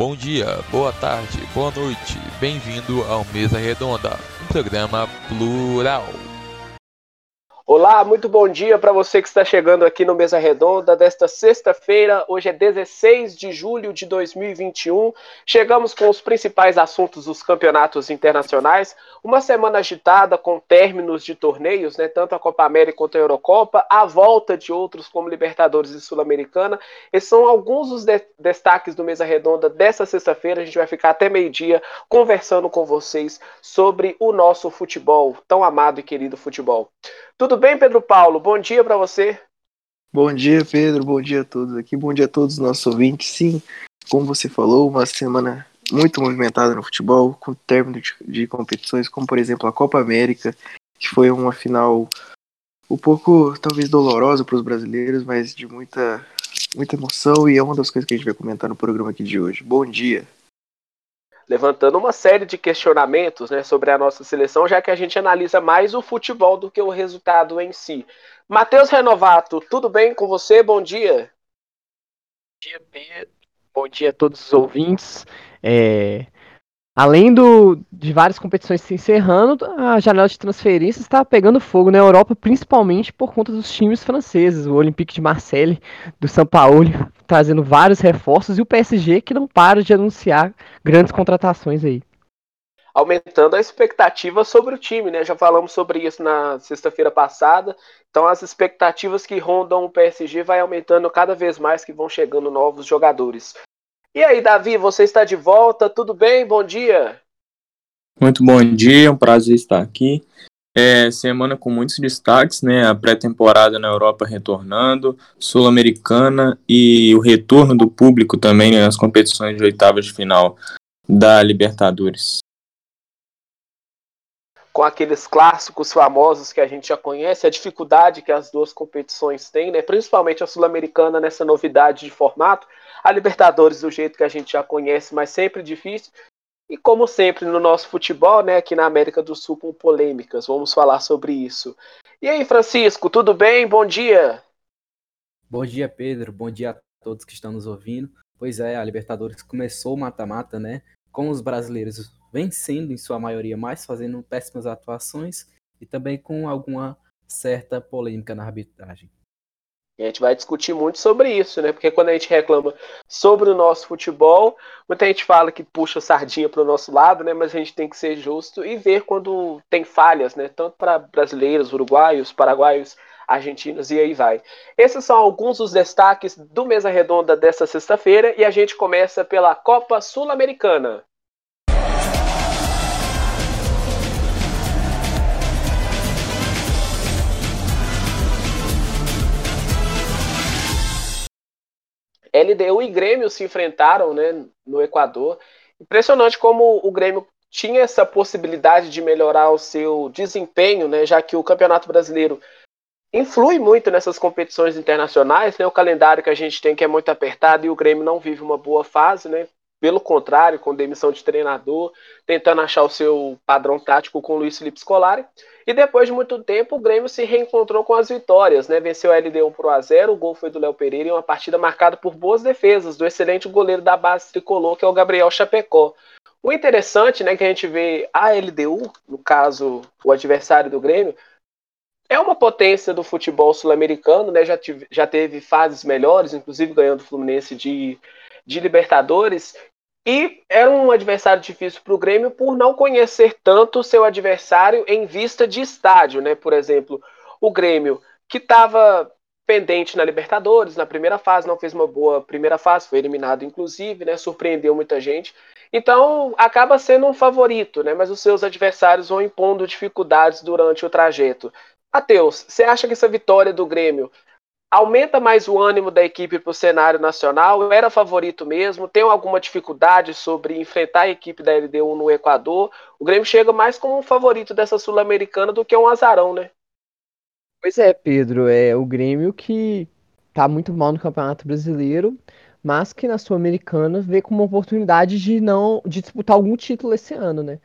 Bom dia, boa tarde, boa noite, bem-vindo ao Mesa Redonda, um programa plural. Olá, muito bom dia para você que está chegando aqui no Mesa Redonda desta sexta-feira. Hoje é 16 de julho de 2021. Chegamos com os principais assuntos dos campeonatos internacionais. Uma semana agitada com términos de torneios, né, tanto a Copa América quanto a Eurocopa, a volta de outros como Libertadores e Sul-Americana. Esses são alguns dos de destaques do Mesa Redonda dessa sexta-feira. A gente vai ficar até meio-dia conversando com vocês sobre o nosso futebol, tão amado e querido futebol. Tudo bem, Pedro Paulo? Bom dia para você. Bom dia, Pedro. Bom dia a todos aqui. Bom dia a todos os nossos ouvintes. Sim, como você falou, uma semana muito movimentada no futebol, com término de, de competições, como por exemplo a Copa América, que foi uma final um pouco, talvez, dolorosa para os brasileiros, mas de muita, muita emoção e é uma das coisas que a gente vai comentar no programa aqui de hoje. Bom dia levantando uma série de questionamentos né, sobre a nossa seleção, já que a gente analisa mais o futebol do que o resultado em si. Matheus Renovato, tudo bem com você? Bom dia. Bom dia, Pedro. Bom dia a todos os ouvintes. É, Além do, de várias competições se encerrando, a janela de transferências está pegando fogo na Europa, principalmente por conta dos times franceses, o Olympique de Marseille, do São Paulo, trazendo vários reforços, e o PSG que não para de anunciar grandes contratações aí. Aumentando a expectativa sobre o time, né? Já falamos sobre isso na sexta-feira passada. Então as expectativas que rondam o PSG vai aumentando cada vez mais que vão chegando novos jogadores. E aí, Davi, você está de volta? Tudo bem? Bom dia. Muito bom dia, um prazer estar aqui. É, semana com muitos destaques, né? A pré-temporada na Europa retornando, Sul-Americana e o retorno do público também nas competições de oitavas de final da Libertadores. Com aqueles clássicos famosos que a gente já conhece, a dificuldade que as duas competições têm, né? Principalmente a Sul-Americana nessa novidade de formato, a Libertadores do jeito que a gente já conhece, mas sempre difícil. E como sempre no nosso futebol, né, aqui na América do Sul com polêmicas, vamos falar sobre isso. E aí, Francisco, tudo bem? Bom dia. Bom dia, Pedro. Bom dia a todos que estão nos ouvindo. Pois é, a Libertadores começou o mata-mata, né? Com os brasileiros vencendo em sua maioria, mas fazendo péssimas atuações e também com alguma certa polêmica na arbitragem. E a gente vai discutir muito sobre isso, né? Porque quando a gente reclama sobre o nosso futebol, muita gente fala que puxa sardinha para o nosso lado, né? Mas a gente tem que ser justo e ver quando tem falhas, né? Tanto para brasileiros, uruguaios, paraguaios, argentinos e aí vai. Esses são alguns dos destaques do Mesa Redonda dessa sexta-feira e a gente começa pela Copa Sul-Americana. LDU e Grêmio se enfrentaram né, no Equador. Impressionante como o Grêmio tinha essa possibilidade de melhorar o seu desempenho, né, já que o Campeonato Brasileiro influi muito nessas competições internacionais, né, o calendário que a gente tem que é muito apertado e o Grêmio não vive uma boa fase, né, pelo contrário, com demissão de treinador, tentando achar o seu padrão tático com o Luiz Felipe Scolari. E depois de muito tempo, o Grêmio se reencontrou com as vitórias, né? Venceu a LDU por 1 a 0 o gol foi do Léo Pereira em uma partida marcada por boas defesas do excelente goleiro da base tricolor, que é o Gabriel Chapecó. O interessante, né, que a gente vê a LDU, no caso, o adversário do Grêmio, é uma potência do futebol sul-americano, né? Já, tive, já teve fases melhores, inclusive ganhando o Fluminense de, de Libertadores, e era um adversário difícil para o Grêmio por não conhecer tanto o seu adversário em vista de estádio, né? Por exemplo, o Grêmio, que estava pendente na Libertadores, na primeira fase, não fez uma boa primeira fase, foi eliminado inclusive, né? Surpreendeu muita gente. Então acaba sendo um favorito, né? Mas os seus adversários vão impondo dificuldades durante o trajeto. Matheus, você acha que essa vitória do Grêmio aumenta mais o ânimo da equipe para o cenário nacional? Era favorito mesmo? Tem alguma dificuldade sobre enfrentar a equipe da LDU no Equador? O Grêmio chega mais como um favorito dessa Sul-Americana do que um azarão, né? Pois é, Pedro. É o Grêmio que tá muito mal no Campeonato Brasileiro, mas que na Sul-Americana vê como uma oportunidade de não de disputar algum título esse ano, né?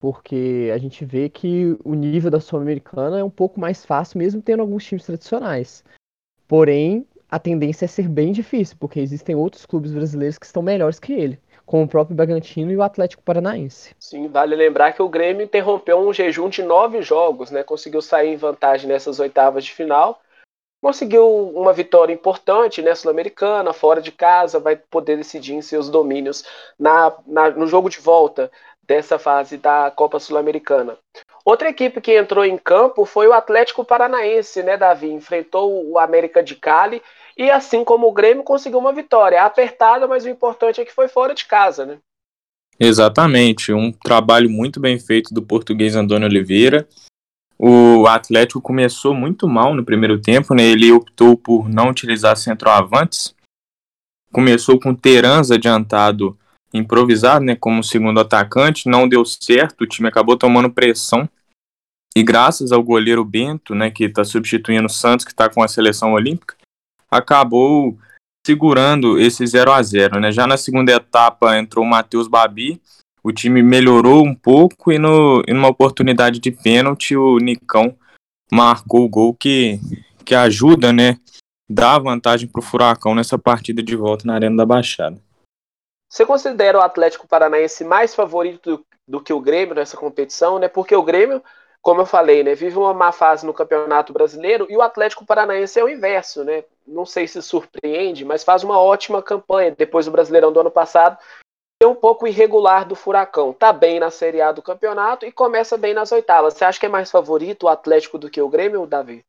Porque a gente vê que o nível da Sul-Americana é um pouco mais fácil, mesmo tendo alguns times tradicionais. Porém, a tendência é ser bem difícil, porque existem outros clubes brasileiros que estão melhores que ele, com o próprio Bragantino e o Atlético Paranaense. Sim, vale lembrar que o Grêmio interrompeu um jejum de nove jogos, né? Conseguiu sair em vantagem nessas oitavas de final. Conseguiu uma vitória importante, né? Sul-Americana, fora de casa, vai poder decidir em seus domínios na, na no jogo de volta dessa fase da Copa Sul-Americana. Outra equipe que entrou em campo foi o Atlético Paranaense, né, Davi? Enfrentou o América de Cali e, assim como o Grêmio, conseguiu uma vitória. Apertada, mas o importante é que foi fora de casa, né? Exatamente. Um trabalho muito bem feito do português Antônio Oliveira. O Atlético começou muito mal no primeiro tempo, né? Ele optou por não utilizar centroavantes. Começou com Terans adiantado improvisado, né, como segundo atacante, não deu certo, o time acabou tomando pressão. E graças ao goleiro Bento, né, que está substituindo o Santos, que está com a seleção olímpica, acabou segurando esse 0 a 0 né? Já na segunda etapa entrou o Matheus Babi, o time melhorou um pouco e, no, e numa oportunidade de pênalti o Nicão marcou o gol que, que ajuda, né, dá vantagem para o Furacão nessa partida de volta na Arena da Baixada. Você considera o Atlético Paranaense mais favorito do, do, que o Grêmio nessa competição, né? Porque o Grêmio, como eu falei, né, vive uma má fase no Campeonato Brasileiro e o Atlético Paranaense é o inverso, né? Não sei se surpreende, mas faz uma ótima campanha depois do Brasileirão do ano passado. É um pouco irregular do Furacão. Tá bem na Série A do campeonato e começa bem nas oitavas. Você acha que é mais favorito o Atlético do que o Grêmio, Davi?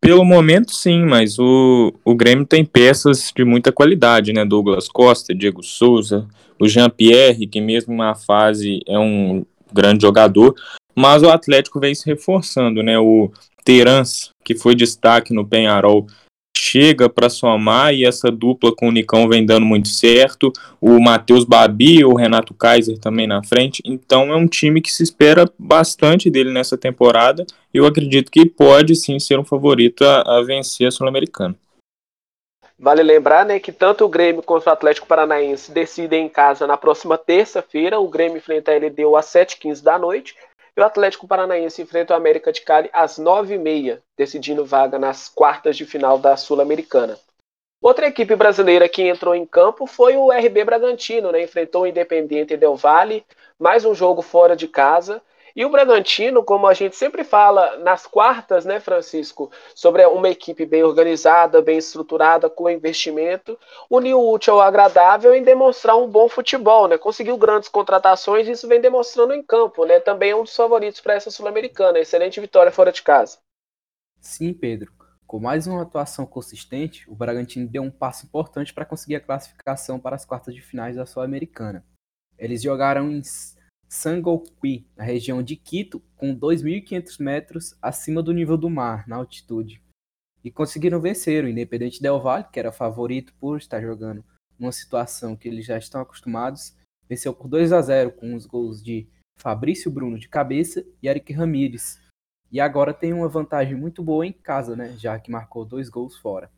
Pelo momento, sim, mas o, o Grêmio tem peças de muita qualidade, né? Douglas Costa, Diego Souza, o Jean-Pierre, que mesmo na fase é um grande jogador, mas o Atlético vem se reforçando, né? O Terans, que foi destaque no Penharol, chega para somar e essa dupla com o Nicão vem dando muito certo. O Matheus Babi, o Renato Kaiser também na frente. Então é um time que se espera bastante dele nessa temporada. Eu acredito que pode sim ser um favorito a, a vencer a Sul-Americana. Vale lembrar né, que tanto o Grêmio quanto o Atlético Paranaense decidem em casa na próxima terça-feira. O Grêmio enfrenta a LDU às 7h15 da noite o Atlético Paranaense enfrenta o América de Cali às 9h30, decidindo vaga nas quartas de final da Sul-Americana. Outra equipe brasileira que entrou em campo foi o RB Bragantino, né? enfrentou o Independiente Del Valle, mais um jogo fora de casa, e o Bragantino, como a gente sempre fala nas quartas, né, Francisco, sobre uma equipe bem organizada, bem estruturada, com investimento, uniu o útil ao agradável em demonstrar um bom futebol, né? Conseguiu grandes contratações e isso vem demonstrando em campo, né? Também é um dos favoritos para essa Sul-Americana. Excelente vitória fora de casa. Sim, Pedro. Com mais uma atuação consistente, o Bragantino deu um passo importante para conseguir a classificação para as quartas de finais da Sul-Americana. Eles jogaram em Sangoqui, na região de Quito, com 2.500 metros acima do nível do mar, na altitude. E conseguiram vencer o Independente Del Valle, que era favorito por estar jogando numa situação que eles já estão acostumados. Venceu por 2 a 0 com os gols de Fabrício Bruno de cabeça e Eric Ramírez. E agora tem uma vantagem muito boa em casa, né? Já que marcou dois gols fora.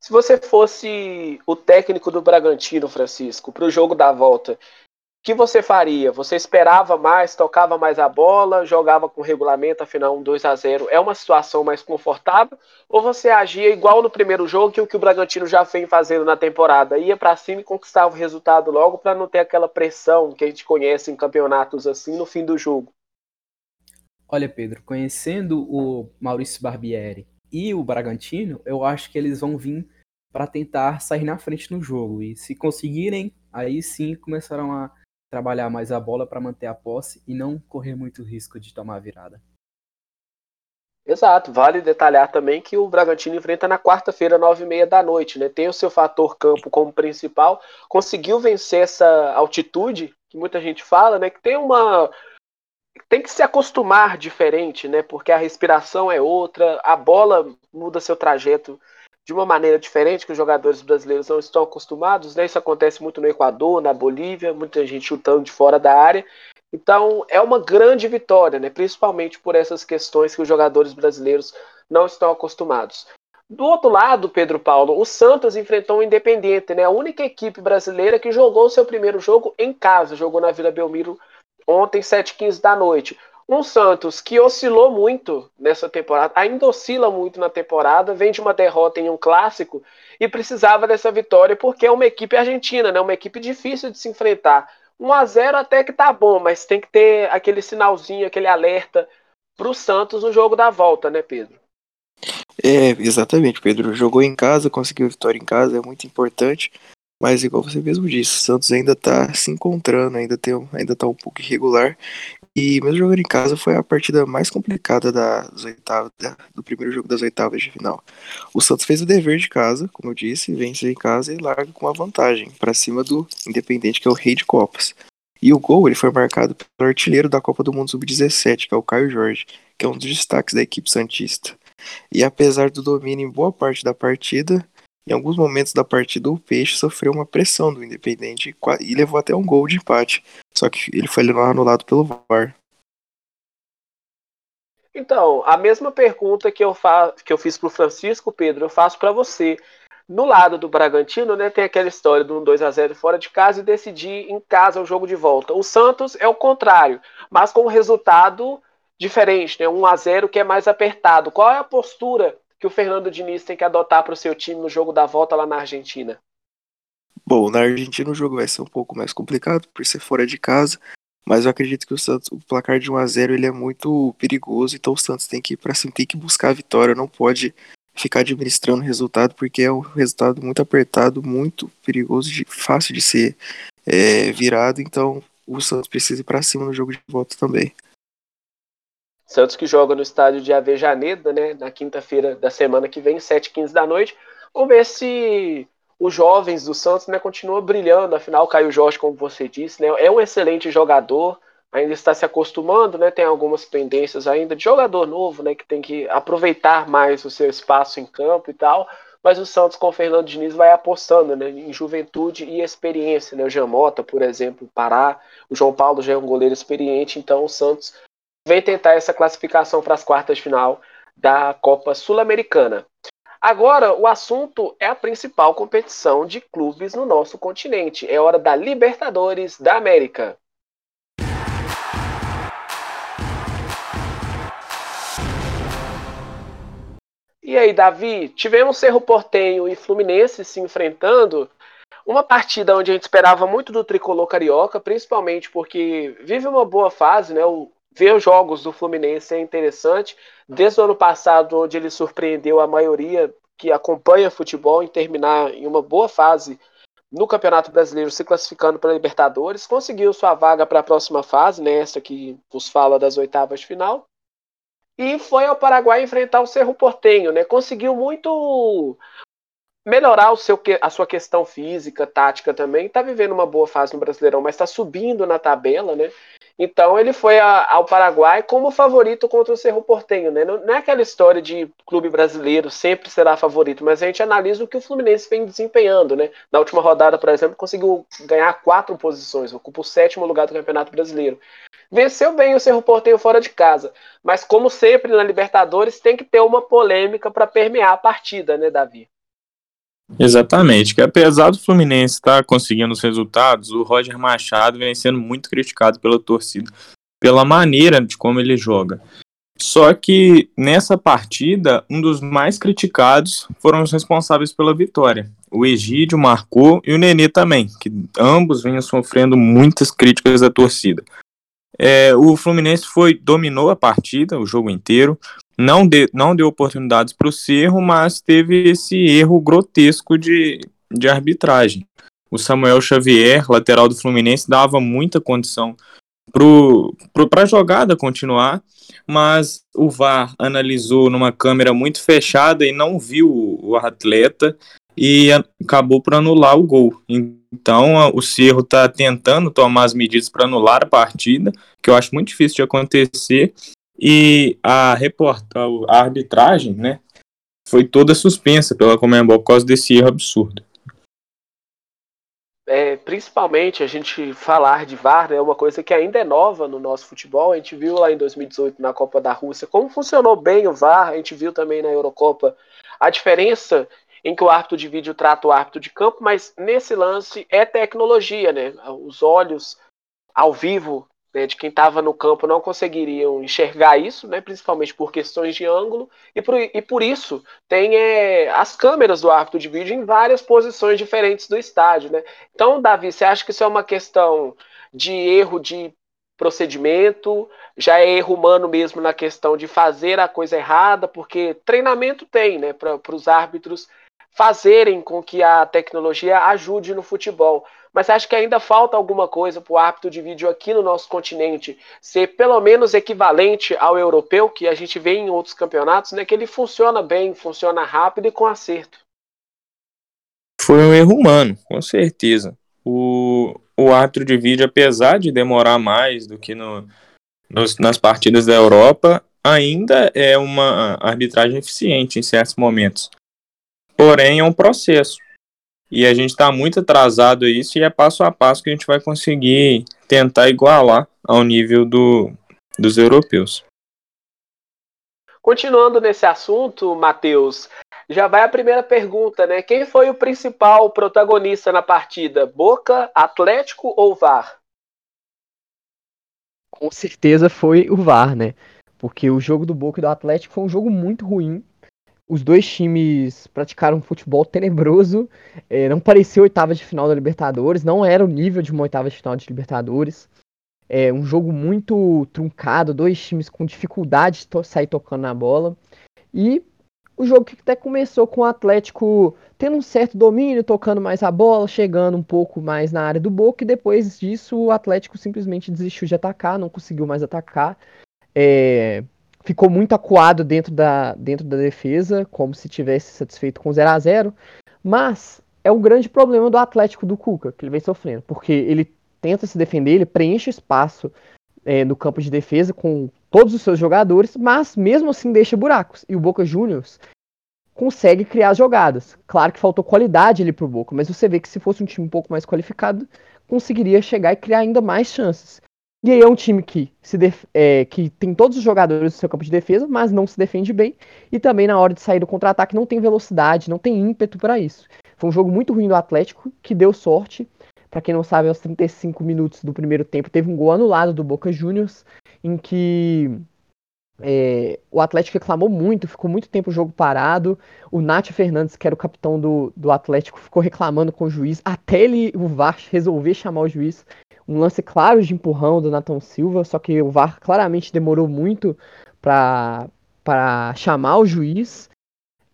Se você fosse o técnico do Bragantino, Francisco, para o jogo da volta, que você faria? Você esperava mais, tocava mais a bola, jogava com regulamento, afinal um 2 a 0 é uma situação mais confortável? Ou você agia igual no primeiro jogo que o que o Bragantino já vem fazendo na temporada, ia para cima e conquistava o resultado logo para não ter aquela pressão que a gente conhece em campeonatos assim no fim do jogo? Olha, Pedro, conhecendo o Maurício Barbieri e o Bragantino, eu acho que eles vão vir para tentar sair na frente no jogo e se conseguirem, aí sim começarão a trabalhar mais a bola para manter a posse e não correr muito risco de tomar virada. Exato, vale detalhar também que o Bragantino enfrenta na quarta-feira, nove e meia da noite, né? Tem o seu fator campo como principal, conseguiu vencer essa altitude que muita gente fala, né? Que tem uma tem que se acostumar diferente, né? Porque a respiração é outra, a bola muda seu trajeto de uma maneira diferente que os jogadores brasileiros não estão acostumados, né? Isso acontece muito no Equador, na Bolívia, muita gente chutando de fora da área. Então é uma grande vitória, né? Principalmente por essas questões que os jogadores brasileiros não estão acostumados. Do outro lado, Pedro Paulo, o Santos enfrentou o Independiente, né? A única equipe brasileira que jogou o seu primeiro jogo em casa, jogou na Vila Belmiro ontem, 7h15 da noite. Um Santos que oscilou muito nessa temporada, ainda oscila muito na temporada, vem de uma derrota em um clássico e precisava dessa vitória porque é uma equipe argentina, né? Uma equipe difícil de se enfrentar. 1 a 0 até que tá bom, mas tem que ter aquele sinalzinho, aquele alerta para o Santos no jogo da volta, né, Pedro? É, exatamente, Pedro. Jogou em casa, conseguiu vitória em casa, é muito importante. Mas igual você mesmo disse, o Santos ainda tá se encontrando, ainda, tem, ainda tá um pouco irregular. E mesmo jogando em casa foi a partida mais complicada das oitavas, do primeiro jogo das oitavas de final. O Santos fez o dever de casa, como eu disse, vence em casa e larga com uma vantagem para cima do Independente, que é o rei de Copas. E o gol ele foi marcado pelo artilheiro da Copa do Mundo Sub-17, que é o Caio Jorge, que é um dos destaques da equipe Santista. E apesar do domínio em boa parte da partida, em alguns momentos da partida, o Peixe sofreu uma pressão do Independente e levou até um gol de empate. Só que ele foi anulado pelo VAR. Então, a mesma pergunta que eu, fa que eu fiz para o Francisco, Pedro, eu faço para você. No lado do Bragantino, né, tem aquela história do 2 a 0 fora de casa e decidir em casa o jogo de volta. O Santos é o contrário, mas com um resultado diferente, né, 1 a 0 que é mais apertado. Qual é a postura que o Fernando Diniz tem que adotar para o seu time no jogo da volta lá na Argentina? Bom, na Argentina o jogo vai ser um pouco mais complicado por ser fora de casa, mas eu acredito que o Santos, o placar de 1 a 0 ele é muito perigoso, então o Santos tem que ir para cima, tem que buscar a vitória, não pode ficar administrando o resultado, porque é um resultado muito apertado, muito perigoso, de, fácil de ser é, virado, então o Santos precisa ir para cima no jogo de volta também. Santos que joga no estádio de Avejaneda, né, na quinta-feira da semana que vem, 7h15 da noite. Vamos ver se os jovens do Santos né, continuam brilhando. Afinal, Caio Jorge, como você disse, né, é um excelente jogador, ainda está se acostumando, né, tem algumas pendências ainda de jogador novo, né, que tem que aproveitar mais o seu espaço em campo e tal. Mas o Santos com o Fernando Diniz vai apostando né, em juventude e experiência. Né? O Jamota, por exemplo, Pará. O João Paulo já é um goleiro experiente, então o Santos vem tentar essa classificação para as quartas de final da Copa Sul-Americana. Agora, o assunto é a principal competição de clubes no nosso continente. É hora da Libertadores da América. E aí, Davi, tivemos Cerro Portenho e Fluminense se enfrentando. Uma partida onde a gente esperava muito do tricolor carioca, principalmente porque vive uma boa fase, né? O ver os jogos do Fluminense é interessante. Desde o ano passado, onde ele surpreendeu a maioria que acompanha futebol em terminar em uma boa fase no Campeonato Brasileiro, se classificando para a Libertadores, conseguiu sua vaga para a próxima fase, nessa né, que vos fala das oitavas de final. E foi ao Paraguai enfrentar o Cerro Portenho, né? Conseguiu muito melhorar o seu, a sua questão física, tática também. Está vivendo uma boa fase no Brasileirão, mas está subindo na tabela, né? Então ele foi a, ao Paraguai como favorito contra o Cerro Portenho, né? Não, não, é aquela história de clube brasileiro sempre será favorito, mas a gente analisa o que o Fluminense vem desempenhando, né? Na última rodada, por exemplo, conseguiu ganhar quatro posições, ocupa o sétimo lugar do Campeonato Brasileiro. Venceu bem o Cerro Portenho fora de casa, mas como sempre na Libertadores tem que ter uma polêmica para permear a partida, né, Davi? Exatamente, que apesar do Fluminense estar conseguindo os resultados, o Roger Machado vem sendo muito criticado pela torcida, pela maneira de como ele joga. Só que nessa partida, um dos mais criticados foram os responsáveis pela vitória. O Egídio marcou e o Nenê também, que ambos vinham sofrendo muitas críticas da torcida. É, o Fluminense foi dominou a partida, o jogo inteiro, não, de, não deu oportunidades para o Cerro, mas teve esse erro grotesco de, de arbitragem. O Samuel Xavier, lateral do Fluminense, dava muita condição para a jogada continuar, mas o VAR analisou numa câmera muito fechada e não viu o atleta e acabou por anular o gol. Então o Cerro está tentando tomar as medidas para anular a partida, que eu acho muito difícil de acontecer, e a, reporta, a arbitragem, né, foi toda suspensa pela Comembol por causa desse erro absurdo. É, principalmente a gente falar de VAR né, é uma coisa que ainda é nova no nosso futebol. A gente viu lá em 2018 na Copa da Rússia como funcionou bem o VAR, a gente viu também na Eurocopa a diferença em que o árbitro de vídeo trata o árbitro de campo, mas nesse lance é tecnologia, né? Os olhos ao vivo né, de quem estava no campo não conseguiriam enxergar isso, né, principalmente por questões de ângulo, e por, e por isso tem é, as câmeras do árbitro de vídeo em várias posições diferentes do estádio. Né? Então, Davi, você acha que isso é uma questão de erro de procedimento, já é erro humano mesmo na questão de fazer a coisa errada, porque treinamento tem, né, para os árbitros fazerem com que a tecnologia ajude no futebol. Mas acho que ainda falta alguma coisa para o árbitro de vídeo aqui no nosso continente ser pelo menos equivalente ao europeu, que a gente vê em outros campeonatos, né? Que ele funciona bem, funciona rápido e com acerto. Foi um erro humano, com certeza. O, o árbitro de vídeo, apesar de demorar mais do que no, nos, nas partidas da Europa, ainda é uma arbitragem eficiente em certos momentos. Porém, é um processo. E a gente está muito atrasado a isso e é passo a passo que a gente vai conseguir tentar igualar ao nível do, dos europeus. Continuando nesse assunto, Matheus, já vai a primeira pergunta, né? Quem foi o principal protagonista na partida? Boca, Atlético ou VAR? Com certeza foi o VAR, né? Porque o jogo do Boca e do Atlético foi um jogo muito ruim os dois times praticaram um futebol tenebroso. É, não parecia oitava de final da Libertadores, não era o nível de uma oitava de final de Libertadores. É um jogo muito truncado, dois times com dificuldade de to sair tocando na bola. E o jogo que até começou com o Atlético tendo um certo domínio, tocando mais a bola, chegando um pouco mais na área do Boca, e depois disso o Atlético simplesmente desistiu de atacar, não conseguiu mais atacar. É, ficou muito acuado dentro da, dentro da defesa, como se tivesse satisfeito com 0 a 0 mas é o grande problema do Atlético do Cuca, que ele vem sofrendo, porque ele tenta se defender, ele preenche espaço é, no campo de defesa com todos os seus jogadores, mas mesmo assim deixa buracos. E o Boca Juniors consegue criar jogadas. Claro que faltou qualidade ali pro Boca, mas você vê que se fosse um time um pouco mais qualificado, conseguiria chegar e criar ainda mais chances. E aí é um time que, se é, que tem todos os jogadores no seu campo de defesa, mas não se defende bem. E também na hora de sair do contra-ataque não tem velocidade, não tem ímpeto para isso. Foi um jogo muito ruim do Atlético, que deu sorte. Para quem não sabe, aos 35 minutos do primeiro tempo teve um gol anulado do Boca Juniors, em que é, o Atlético reclamou muito, ficou muito tempo o jogo parado. O Nath Fernandes, que era o capitão do, do Atlético, ficou reclamando com o juiz, até ele, o VAR, resolver chamar o juiz um lance claro de empurrão do Nathan Silva, só que o VAR claramente demorou muito para chamar o juiz.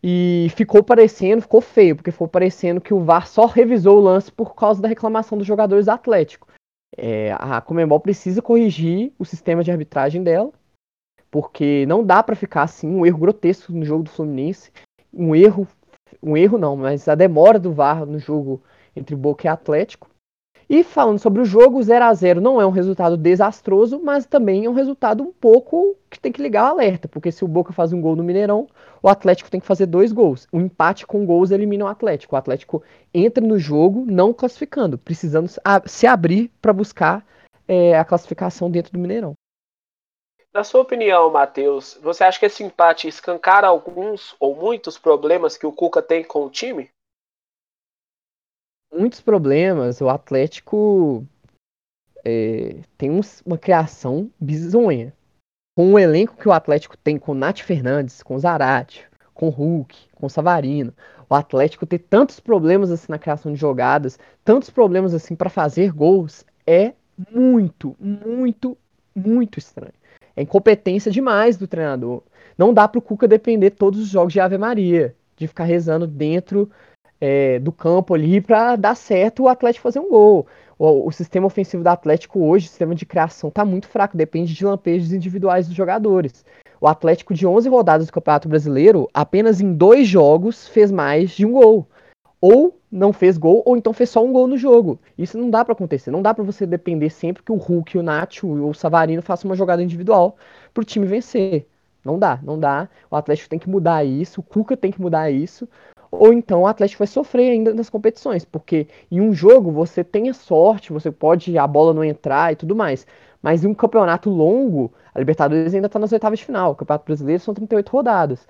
E ficou parecendo, ficou feio, porque ficou parecendo que o VAR só revisou o lance por causa da reclamação dos jogadores do Atlético. É, a Comembol precisa corrigir o sistema de arbitragem dela, porque não dá para ficar assim, um erro grotesco no jogo do Fluminense, um erro, um erro não, mas a demora do VAR no jogo entre Boca e Atlético. E falando sobre o jogo, 0 a 0 não é um resultado desastroso, mas também é um resultado um pouco que tem que ligar o alerta, porque se o Boca faz um gol no Mineirão, o Atlético tem que fazer dois gols. O empate com gols elimina o Atlético. O Atlético entra no jogo não classificando, precisando se abrir para buscar é, a classificação dentro do Mineirão. Na sua opinião, Matheus, você acha que esse empate escancara alguns ou muitos problemas que o Cuca tem com o time? Muitos problemas. O Atlético é, tem um, uma criação bizonha. Com o elenco que o Atlético tem com o Nath Fernandes, com o Zarate, com o Hulk, com o Savarino, o Atlético ter tantos problemas assim na criação de jogadas, tantos problemas assim para fazer gols, é muito, muito, muito estranho. É incompetência demais do treinador. Não dá para o Cuca depender todos os jogos de Ave Maria, de ficar rezando dentro é, do campo ali para dar certo o Atlético fazer um gol. O, o, sistema ofensivo do Atlético hoje, o sistema de criação, está muito fraco, depende de lampejos individuais dos jogadores. O Atlético, de 11 rodadas do Campeonato Brasileiro, apenas em dois jogos fez mais de um gol. Ou não fez gol, ou então fez só um gol no jogo. Isso não dá para acontecer. Não dá para você depender sempre que o Hulk, o Nacho ou o Savarino façam uma jogada individual para o time vencer. Não dá, não dá. O Atlético tem que mudar isso, o Cuca tem que mudar isso ou então o Atlético vai sofrer ainda nas competições, porque em um jogo você tem a sorte, você pode a bola não entrar e tudo mais, mas em um campeonato longo, a Libertadores ainda está nas oitavas de final, o Campeonato Brasileiro são 38 rodadas.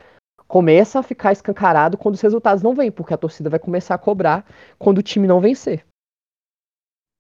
Começa a ficar escancarado quando os resultados não vêm, porque a torcida vai começar a cobrar quando o time não vencer.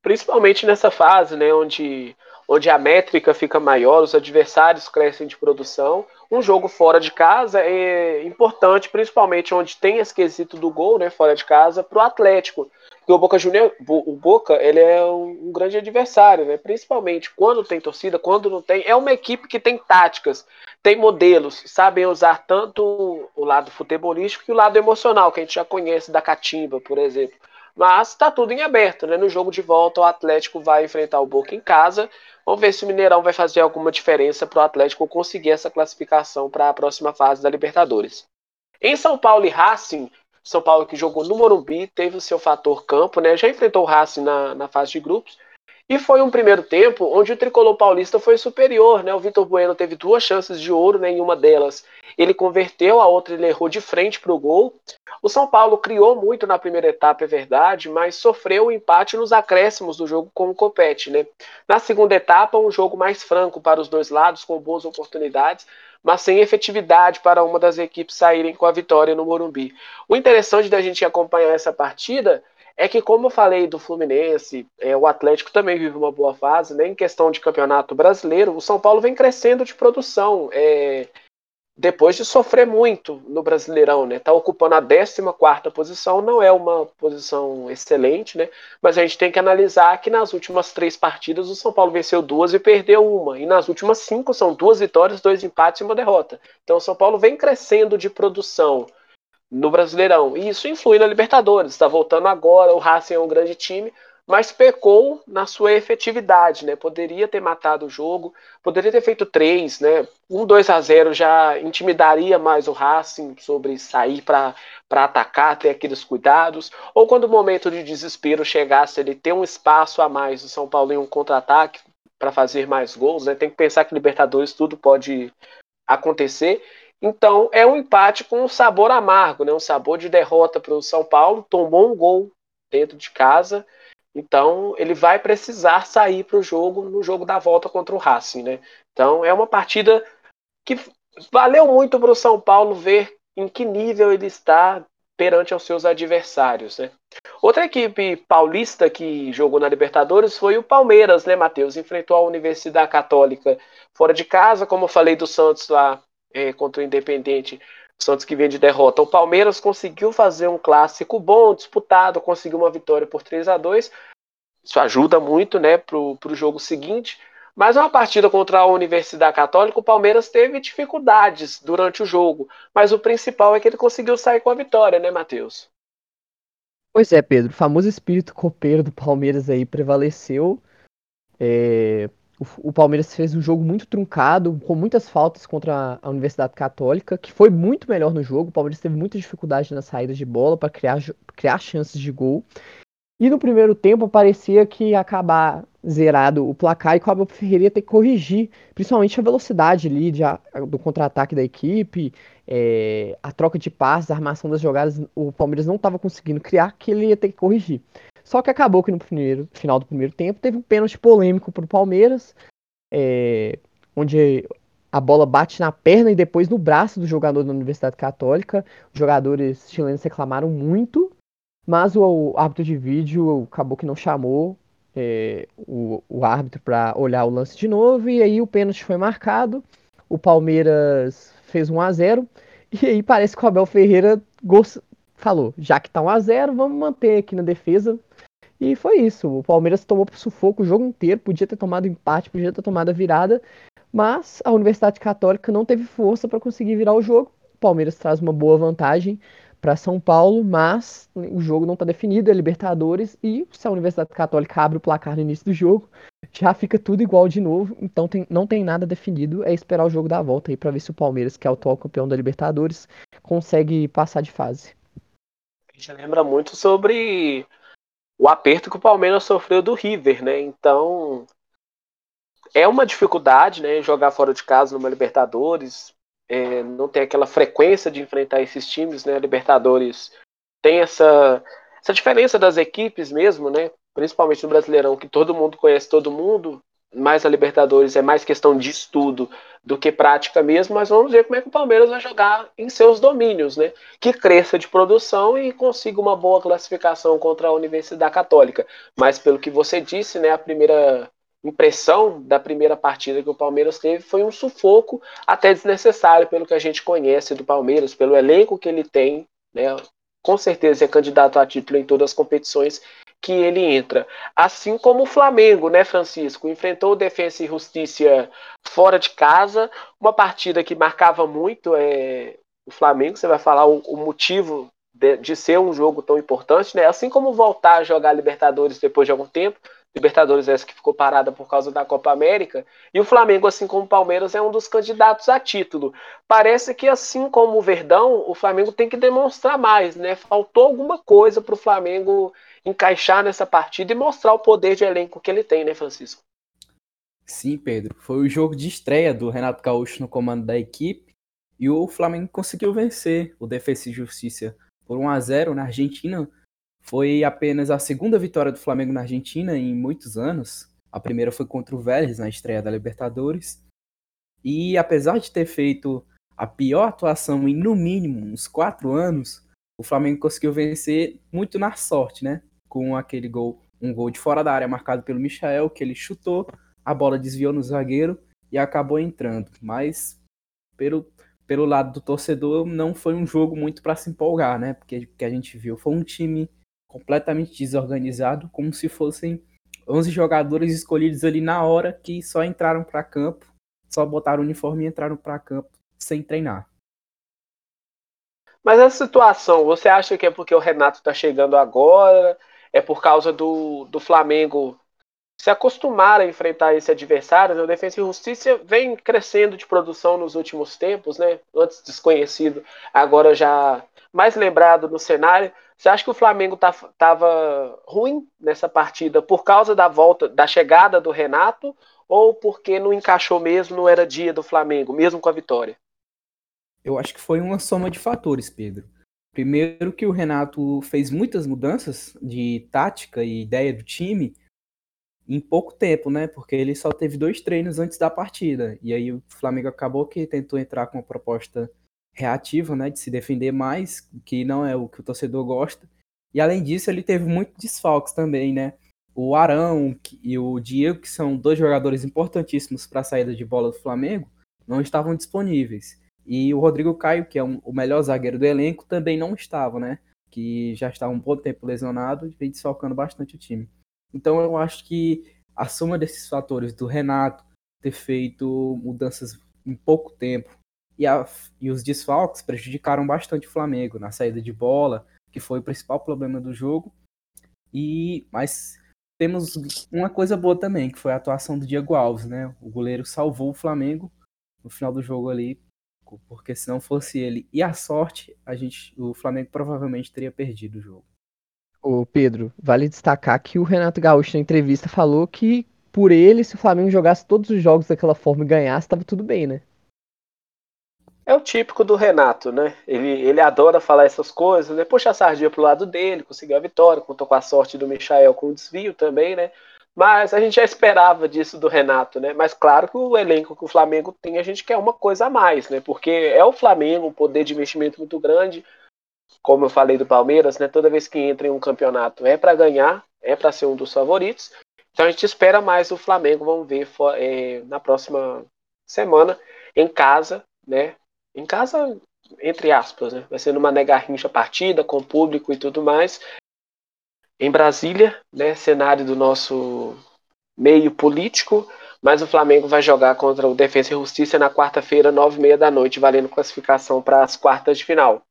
principalmente nessa fase, né, onde, onde a métrica fica maior, os adversários crescem de produção. Um jogo fora de casa é importante, principalmente onde tem esse quesito do gol, né, fora de casa, para o Atlético. Porque o Boca Junior, o Boca, ele é um, um, grande adversário, né? Principalmente quando tem torcida, quando não tem. É uma equipe que tem táticas, tem modelos, sabem usar tanto o lado futebolístico que o lado emocional, que a gente já conhece da catimba, por exemplo. Mas está tudo em aberto, né? No jogo de volta, o Atlético vai enfrentar o Boca em casa. Vamos ver se o Mineirão vai fazer alguma diferença para o Atlético conseguir essa classificação para a próxima fase da Libertadores. Em São Paulo e Racing, são Paulo que jogou no Morumbi, teve o seu fator campo, né? Já enfrentou o Racing na, na fase de grupos. E foi um primeiro tempo onde o tricolor paulista foi superior, né? O Vitor Bueno teve duas chances de ouro, né? Em uma delas ele converteu, a outra ele errou de frente para o gol. O São Paulo criou muito na primeira etapa, é verdade, mas sofreu o um empate nos acréscimos do jogo com o Copete, né? Na segunda etapa, um jogo mais franco para os dois lados, com boas oportunidades, mas sem efetividade para uma das equipes saírem com a vitória no Morumbi. O interessante da gente acompanhar essa partida é que, como eu falei do Fluminense, é, o Atlético também vive uma boa fase, né? Em questão de campeonato brasileiro, o São Paulo vem crescendo de produção. É, depois de sofrer muito no Brasileirão, né? Tá ocupando a 14 posição, não é uma posição excelente, né? Mas a gente tem que analisar que nas últimas três partidas o São Paulo venceu duas e perdeu uma. E nas últimas cinco são duas vitórias, dois empates e uma derrota. Então o São Paulo vem crescendo de produção no Brasileirão. E isso influi na Libertadores. Está voltando agora, o Racing é um grande time, mas pecou na sua efetividade, né? Poderia ter matado o jogo, poderia ter feito três, né? Um 2 a 0 já intimidaria mais o Racing sobre sair para atacar, ter aqueles cuidados, ou quando o momento de desespero chegasse, ele ter um espaço a mais, o São Paulo em um contra-ataque para fazer mais gols, né? Tem que pensar que Libertadores tudo pode acontecer. Então é um empate com um sabor amargo, né? Um sabor de derrota para o São Paulo. Tomou um gol dentro de casa então ele vai precisar sair para o jogo no jogo da volta contra o Racing, né? Então é uma partida que valeu muito para o São Paulo ver em que nível ele está perante aos seus adversários, né? Outra equipe paulista que jogou na Libertadores foi o Palmeiras, né, Matheus? Enfrentou a Universidade Católica fora de casa, como eu falei do Santos lá é, contra o Independente. Santos que vem de derrota. O Palmeiras conseguiu fazer um clássico bom, disputado, conseguiu uma vitória por 3 a 2 Isso ajuda muito né, para o jogo seguinte. Mas uma partida contra a Universidade Católica, o Palmeiras teve dificuldades durante o jogo. Mas o principal é que ele conseguiu sair com a vitória, né, Matheus? Pois é, Pedro. O famoso espírito copeiro do Palmeiras aí prevaleceu. É, o, o, Palmeiras fez um jogo muito truncado, com muitas faltas contra a Universidade Católica, que foi muito melhor no jogo. O Palmeiras teve muita dificuldade na saída de bola para criar, criar chances de gol. E no primeiro tempo parecia que ia acabar zerado o placar e o Abel Ferreira ia ter que corrigir, principalmente a velocidade ali de, do contra-ataque da equipe, é, a troca de passes, a armação das jogadas, o Palmeiras não estava conseguindo criar, que ele ia ter que corrigir. Só que acabou que no primeiro, final do primeiro tempo teve um pênalti polêmico para o Palmeiras, é, onde a bola bate na perna e depois no braço do jogador da Universidade Católica. Os jogadores chilenos reclamaram muito, mas o, árbitro de vídeo acabou que não chamou é, o, o árbitro para olhar o lance de novo e aí o pênalti foi marcado. O Palmeiras fez 1 a 0 e aí parece que o Abel Ferreira falou, já que tá 1 a 0 vamos manter aqui na defesa e foi isso. O Palmeiras tomou pro sufoco o jogo inteiro, podia ter tomado empate, podia ter tomado a virada, mas a Universidade Católica não teve força para conseguir virar o jogo. O Palmeiras traz uma boa vantagem para São Paulo, mas o jogo não está definido, é Libertadores, e se a Universidade Católica abre o placar no início do jogo, já fica tudo igual de novo, então tem, não tem nada definido, é esperar o jogo da volta aí para ver se o Palmeiras, que é o atual campeão da Libertadores, consegue passar de fase. A gente lembra muito sobre o aperto que o Palmeiras sofreu do River, né? Então é uma dificuldade, né? Jogar fora de casa numa Libertadores, é, não tem aquela frequência de enfrentar esses times, né? A Libertadores tem essa essa diferença das equipes mesmo, né? Principalmente no Brasileirão, que todo mundo conhece todo mundo. Mais a Libertadores é mais questão de estudo do que prática mesmo, mas vamos ver como é que o Palmeiras vai jogar em seus domínios, né? Que cresça de produção e consiga uma boa classificação contra a Universidade Católica. Mas pelo que você disse, né, a primeira impressão da primeira partida que o Palmeiras teve foi um sufoco até desnecessário pelo que a gente conhece do Palmeiras, pelo elenco que ele tem, né? Com certeza é candidato a título em todas as competições que ele entra. Assim como o Flamengo, né, Francisco? Enfrentou o Defensa e Justiça fora de casa, uma partida que marcava muito é, o Flamengo. Você vai falar o, o motivo de, de, ser um jogo tão importante, né? Assim como voltar a jogar Libertadores depois de algum tempo. Libertadores essa que ficou parada por causa da Copa América. E o Flamengo, assim como o Palmeiras, é um dos candidatos a título. Parece que, assim como o Verdão, o Flamengo tem que demonstrar mais, né? Faltou alguma coisa para o Flamengo encaixar nessa partida e mostrar o poder de elenco que ele tem, né, Francisco? Sim, Pedro. Foi o jogo de estreia do Renato Gaúcho no comando da equipe e o Flamengo conseguiu vencer o Defesa e Justiça por 1 a 0 na Argentina. Foi apenas a segunda vitória do Flamengo na Argentina em muitos anos. A primeira foi contra o Vélez na estreia da Libertadores. E apesar de ter feito a pior atuação em no mínimo uns quatro anos, o Flamengo conseguiu vencer muito na sorte, né? com aquele gol, um gol de fora da área marcado pelo Michael, que ele chutou, a bola desviou no zagueiro e acabou entrando. Mas pelo, pelo lado do torcedor não foi um jogo muito para se empolgar, né? Porque que a gente viu foi um time completamente desorganizado, como se fossem 11 jogadores escolhidos ali na hora que só entraram para campo, só botaram o uniforme e entraram para campo sem treinar. Mas essa situação, você acha que é porque o Renato está chegando agora? é por causa do, do Flamengo se acostumar a enfrentar esse adversário. Né? O Defensa e Justiça vem crescendo de produção nos últimos tempos, né? antes desconhecido, agora já mais lembrado no cenário. Você acha que o Flamengo estava tá, ruim nessa partida por causa da volta, da chegada do Renato, ou porque não encaixou mesmo, não era dia do Flamengo, mesmo com a vitória? Eu acho que foi uma soma de fatores, Pedro. Primeiro que o Renato fez muitas mudanças de tática e ideia do time em pouco tempo, né? Porque ele só teve dois treinos antes da partida. E aí o Flamengo acabou que tentou entrar com uma proposta reativa, né? De se defender mais, que não é o que o torcedor gosta. E além disso, ele teve muitos desfalques também, né? O Arão e o Diego, que são dois jogadores importantíssimos para a saída de bola do Flamengo, não estavam disponíveis. E o Rodrigo Caio, que é um, o melhor zagueiro do elenco, também não estava, né? Que já está um bom tempo lesionado e vem desfalcando bastante o time. Então eu acho que a soma desses fatores do Renato ter feito mudanças em pouco tempo e, a, e os desfalques prejudicaram bastante o Flamengo na saída de bola, que foi o principal problema do jogo. E mas temos uma coisa boa também, que foi a atuação do Diego Alves, né? O goleiro salvou o Flamengo no final do jogo ali porque se não fosse ele e a sorte, a gente, o Flamengo provavelmente teria perdido o jogo. Ô Pedro, vale destacar que o Renato Gaúcho na entrevista falou que por ele, se o Flamengo jogasse todos os jogos daquela forma e ganhasse, estava tudo bem, né? É o típico do Renato, né? Ele, ele adora falar essas coisas, né? Puxa a sardinha pro lado dele, conseguiu a vitória, contou com a sorte do Michael com o desvio também, né? Mas a gente já esperava disso do Renato, né? Mas claro que o elenco que o Flamengo tem, a gente quer uma coisa a mais, né? Porque é o Flamengo, um poder de investimento muito grande. Como eu falei do Palmeiras, né? Toda vez que entra em um campeonato é para ganhar, é para ser um dos favoritos. Então a gente espera mais o Flamengo, vamos ver é, na próxima semana, em casa, né? Em casa, entre aspas, né? Vai ser numa negarrincha partida, com público e tudo mais em Brasília, né, cenário do nosso meio político, mas o Flamengo vai jogar contra o Defensa e Justiça na quarta-feira, nove e meia da noite, valendo classificação para as quartas de final.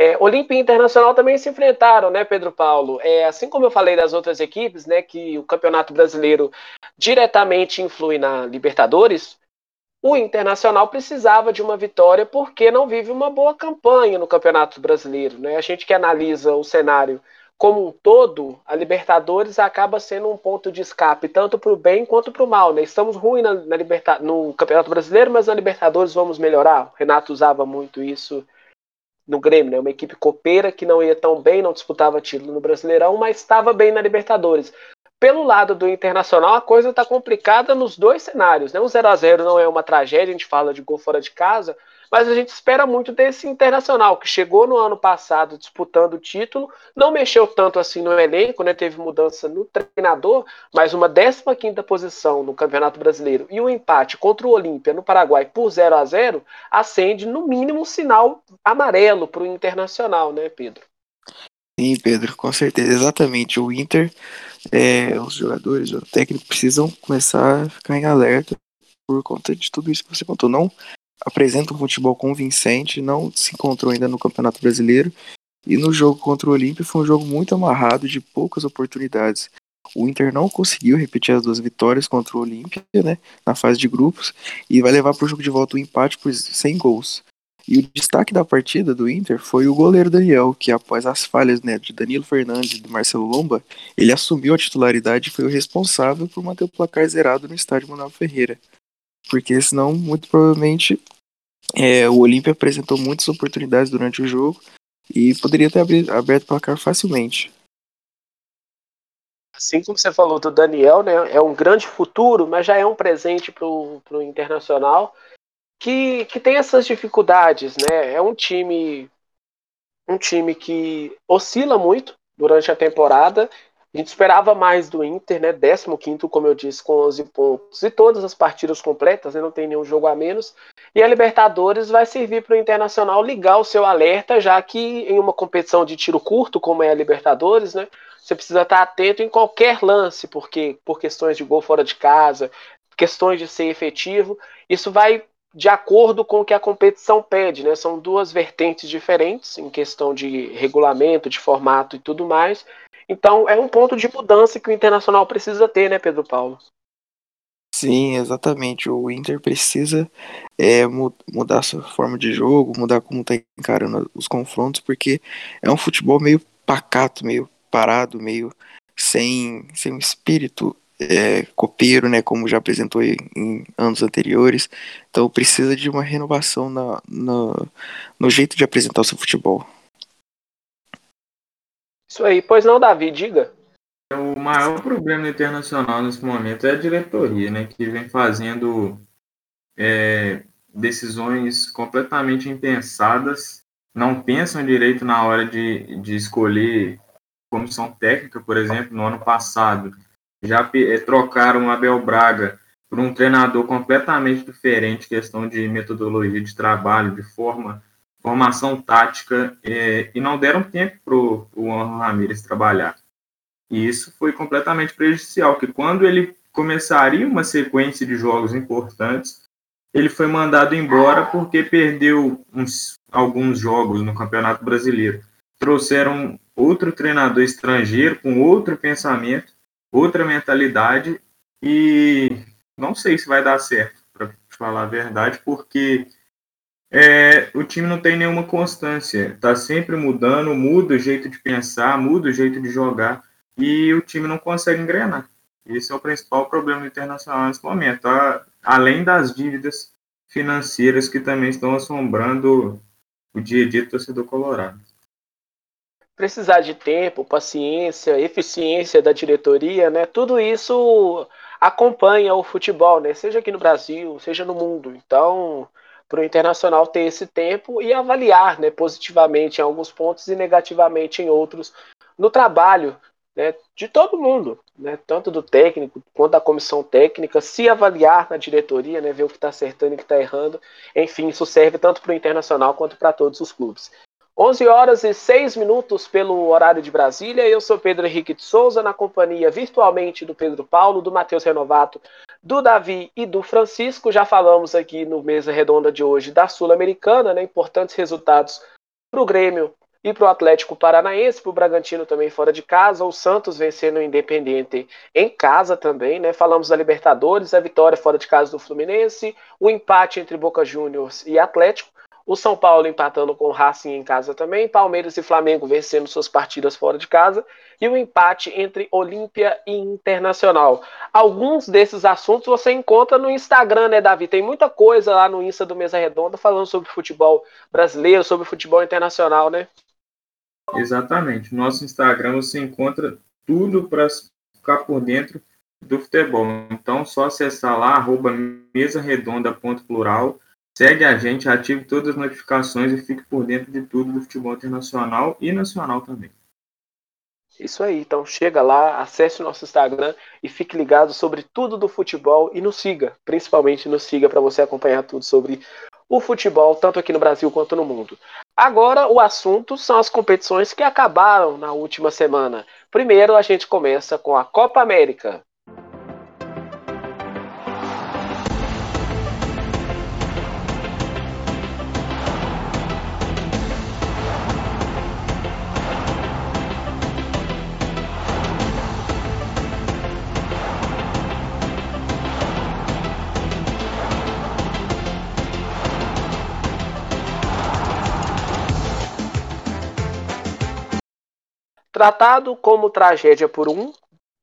É, Olímpia e Internacional também se enfrentaram, né, Pedro Paulo? É, assim como eu falei das outras equipes, né, que o Campeonato Brasileiro diretamente influi na Libertadores, o Internacional precisava de uma vitória porque não vive uma boa campanha no Campeonato Brasileiro, né? A gente que analisa o cenário como um todo, a Libertadores acaba sendo um ponto de escape, tanto para o bem quanto para o mal. Né? Estamos ruins na, na no Campeonato Brasileiro, mas na Libertadores vamos melhorar. O Renato usava muito isso no Grêmio, né? uma equipe copeira que não ia tão bem, não disputava título no Brasileirão, mas estava bem na Libertadores. pelo lado do Internacional, a coisa está complicada nos dois cenários. Né? O 0 a 0 não é uma tragédia, a gente fala de gol fora de casa, mas a gente espera muito desse Internacional, que chegou no ano passado disputando o título, não mexeu tanto assim no elenco, né? teve mudança no treinador, mas uma 15 posição no Campeonato Brasileiro e um empate contra o Olímpia no Paraguai por 0 a 0 acende no mínimo um sinal amarelo para o Internacional, né, Pedro? Sim, Pedro, com certeza, exatamente. O Inter, é, os jogadores, o técnico precisam começar a ficar em alerta por conta de tudo isso que você contou. Não apresenta um futebol convincente, não se encontrou ainda no Campeonato Brasileiro. E no jogo contra o Olímpia foi um jogo muito amarrado, de poucas oportunidades. O Inter não conseguiu repetir as duas vitórias contra o Olímpia, né, na fase de grupos, e vai levar para o jogo de volta o um empate por 100 gols. E o destaque da partida do Inter foi o goleiro Daniel, que após as falhas né, de Danilo Fernandes e de Marcelo Lomba, ele assumiu a titularidade e foi o responsável por manter o placar zerado no estádio Manuel Ferreira. Porque senão, muito provavelmente, é, o Olímpia apresentou muitas oportunidades durante o jogo e poderia ter aberto o placar facilmente. Assim como você falou do Daniel, né, é um grande futuro, mas já é um presente para o Internacional que, que tem essas dificuldades, né? É um time um time que oscila muito durante a temporada. A gente esperava mais do Inter, né? 15, como eu disse, com 11 pontos e todas as partidas completas, né? não tem nenhum jogo a menos. E a Libertadores vai servir para o Internacional ligar o seu alerta, já que em uma competição de tiro curto, como é a Libertadores, né? Você precisa estar atento em qualquer lance, porque por questões de gol fora de casa, questões de ser efetivo, isso vai de acordo com o que a competição pede, né? São duas vertentes diferentes em questão de regulamento, de formato e tudo mais. Então é um ponto de mudança que o Internacional precisa ter, né, Pedro Paulo? Sim, exatamente. O Inter precisa é, mudar sua forma de jogo, mudar como está encarando os confrontos, porque é um futebol meio pacato, meio parado, meio sem, sem um espírito é, copeiro, né, como já apresentou em, anos anteriores. Então precisa de uma renovação na, na, no jeito de apresentar o seu futebol. Isso aí, pois não, Davi, diga. O maior problema internacional nesse momento é a diretoria, né, que vem fazendo é, decisões completamente impensadas, não pensam direito na hora de, de escolher comissão técnica, por exemplo, no ano passado já é, trocaram o Abel Braga por um treinador completamente diferente, questão de metodologia de trabalho, de forma, formação tática, é, e não deram tempo para o Ramírez trabalhar. E isso foi completamente prejudicial, que quando ele começaria uma sequência de jogos importantes, ele foi mandado embora porque perdeu uns, alguns jogos no Campeonato Brasileiro. Trouxeram outro treinador estrangeiro com outro pensamento outra mentalidade e não sei se vai dar certo, para falar a verdade, porque é, o time não tem nenhuma constância, está sempre mudando, muda o jeito de pensar, muda o jeito de jogar e o time não consegue engrenar. Esse é o principal problema internacional nesse momento, tá? além das dívidas financeiras que também estão assombrando o dia a dia do torcedor colorado precisar de tempo, paciência, eficiência da diretoria, né? Tudo isso acompanha o futebol, né? Seja aqui no Brasil, seja no mundo. Então, para o internacional ter esse tempo e avaliar, né, positivamente em alguns pontos e negativamente em outros no trabalho, né, de todo mundo, né, tanto do técnico quanto da comissão técnica, se avaliar na diretoria, né, ver o que está acertando e o que está errando. Enfim, isso serve tanto para o internacional quanto para todos os clubes. 11 horas e 6 minutos pelo horário de Brasília. Eu sou Pedro Henrique de Souza, na companhia virtualmente do Pedro Paulo, do Matheus Renovato, do Davi e do Francisco. Já falamos aqui no Mesa Redonda de hoje da Sul-Americana, né? Importantes resultados para o Grêmio e para o Atlético Paranaense, para o Bragantino também fora de casa, o Santos vencendo o Independente em casa também, né? Falamos da Libertadores, a vitória fora de casa do Fluminense, o empate entre Boca Juniors e Atlético o São Paulo empatando com o Racing em casa também. Palmeiras e Flamengo vencendo suas partidas fora de casa. E o empate entre Olímpia e Internacional. Alguns desses assuntos você encontra no Instagram, né, Davi? Tem muita coisa lá no Insta do Mesa Redonda falando sobre futebol brasileiro, sobre futebol internacional, né? Exatamente. No nosso Instagram você encontra tudo para ficar por dentro do futebol. Então, só acessar lá, arroba mesarredonda.plural, segue a gente, ative todas as notificações e fique por dentro de tudo do futebol internacional e nacional também. Isso aí, então chega lá, acesse o nosso Instagram e fique ligado sobre tudo do futebol e nos siga, principalmente nos siga para você acompanhar tudo sobre o futebol, tanto aqui no Brasil quanto no mundo. Agora, o assunto são as competições que acabaram na última semana. Primeiro, a gente começa com a Copa América. Tratado como tragédia por, um,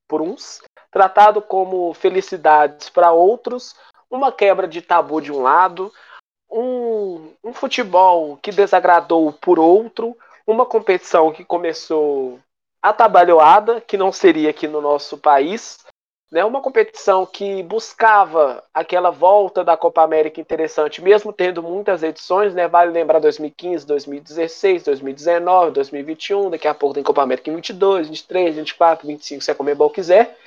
por uns, tratado como felicidades para outros, uma quebra de tabu de um lado, um, um futebol que desagradou por outro, uma competição que começou atabalhoada, que não seria aqui no nosso país, né, uma competição que buscava aquela volta da Copa América interessante, mesmo tendo muitas edições, né, vale lembrar 2015, 2016, 2019, 2021, daqui a pouco tem Copa América em 22, 23, 24, 25, se a Comebol quiser,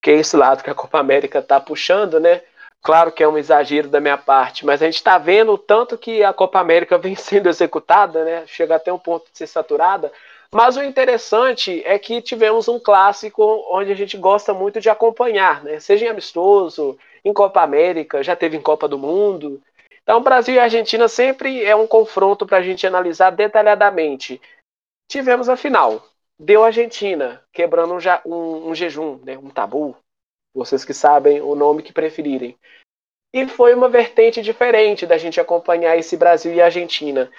que é esse lado que a Copa América está puxando, né, claro que é um exagero da minha parte, mas a gente está vendo o tanto que a Copa América vem sendo executada, né, chega até um ponto de ser saturada, mas o interessante é que tivemos um clássico onde a gente gosta muito de acompanhar, né? Seja em amistoso, em Copa América, já teve em Copa do Mundo. Então, Brasil e Argentina sempre é um confronto para a gente analisar detalhadamente. Tivemos a final. Deu Argentina, quebrando um, um, um jejum, né? um tabu. Vocês que sabem o nome que preferirem. E foi uma vertente diferente da gente acompanhar esse Brasil e Argentina.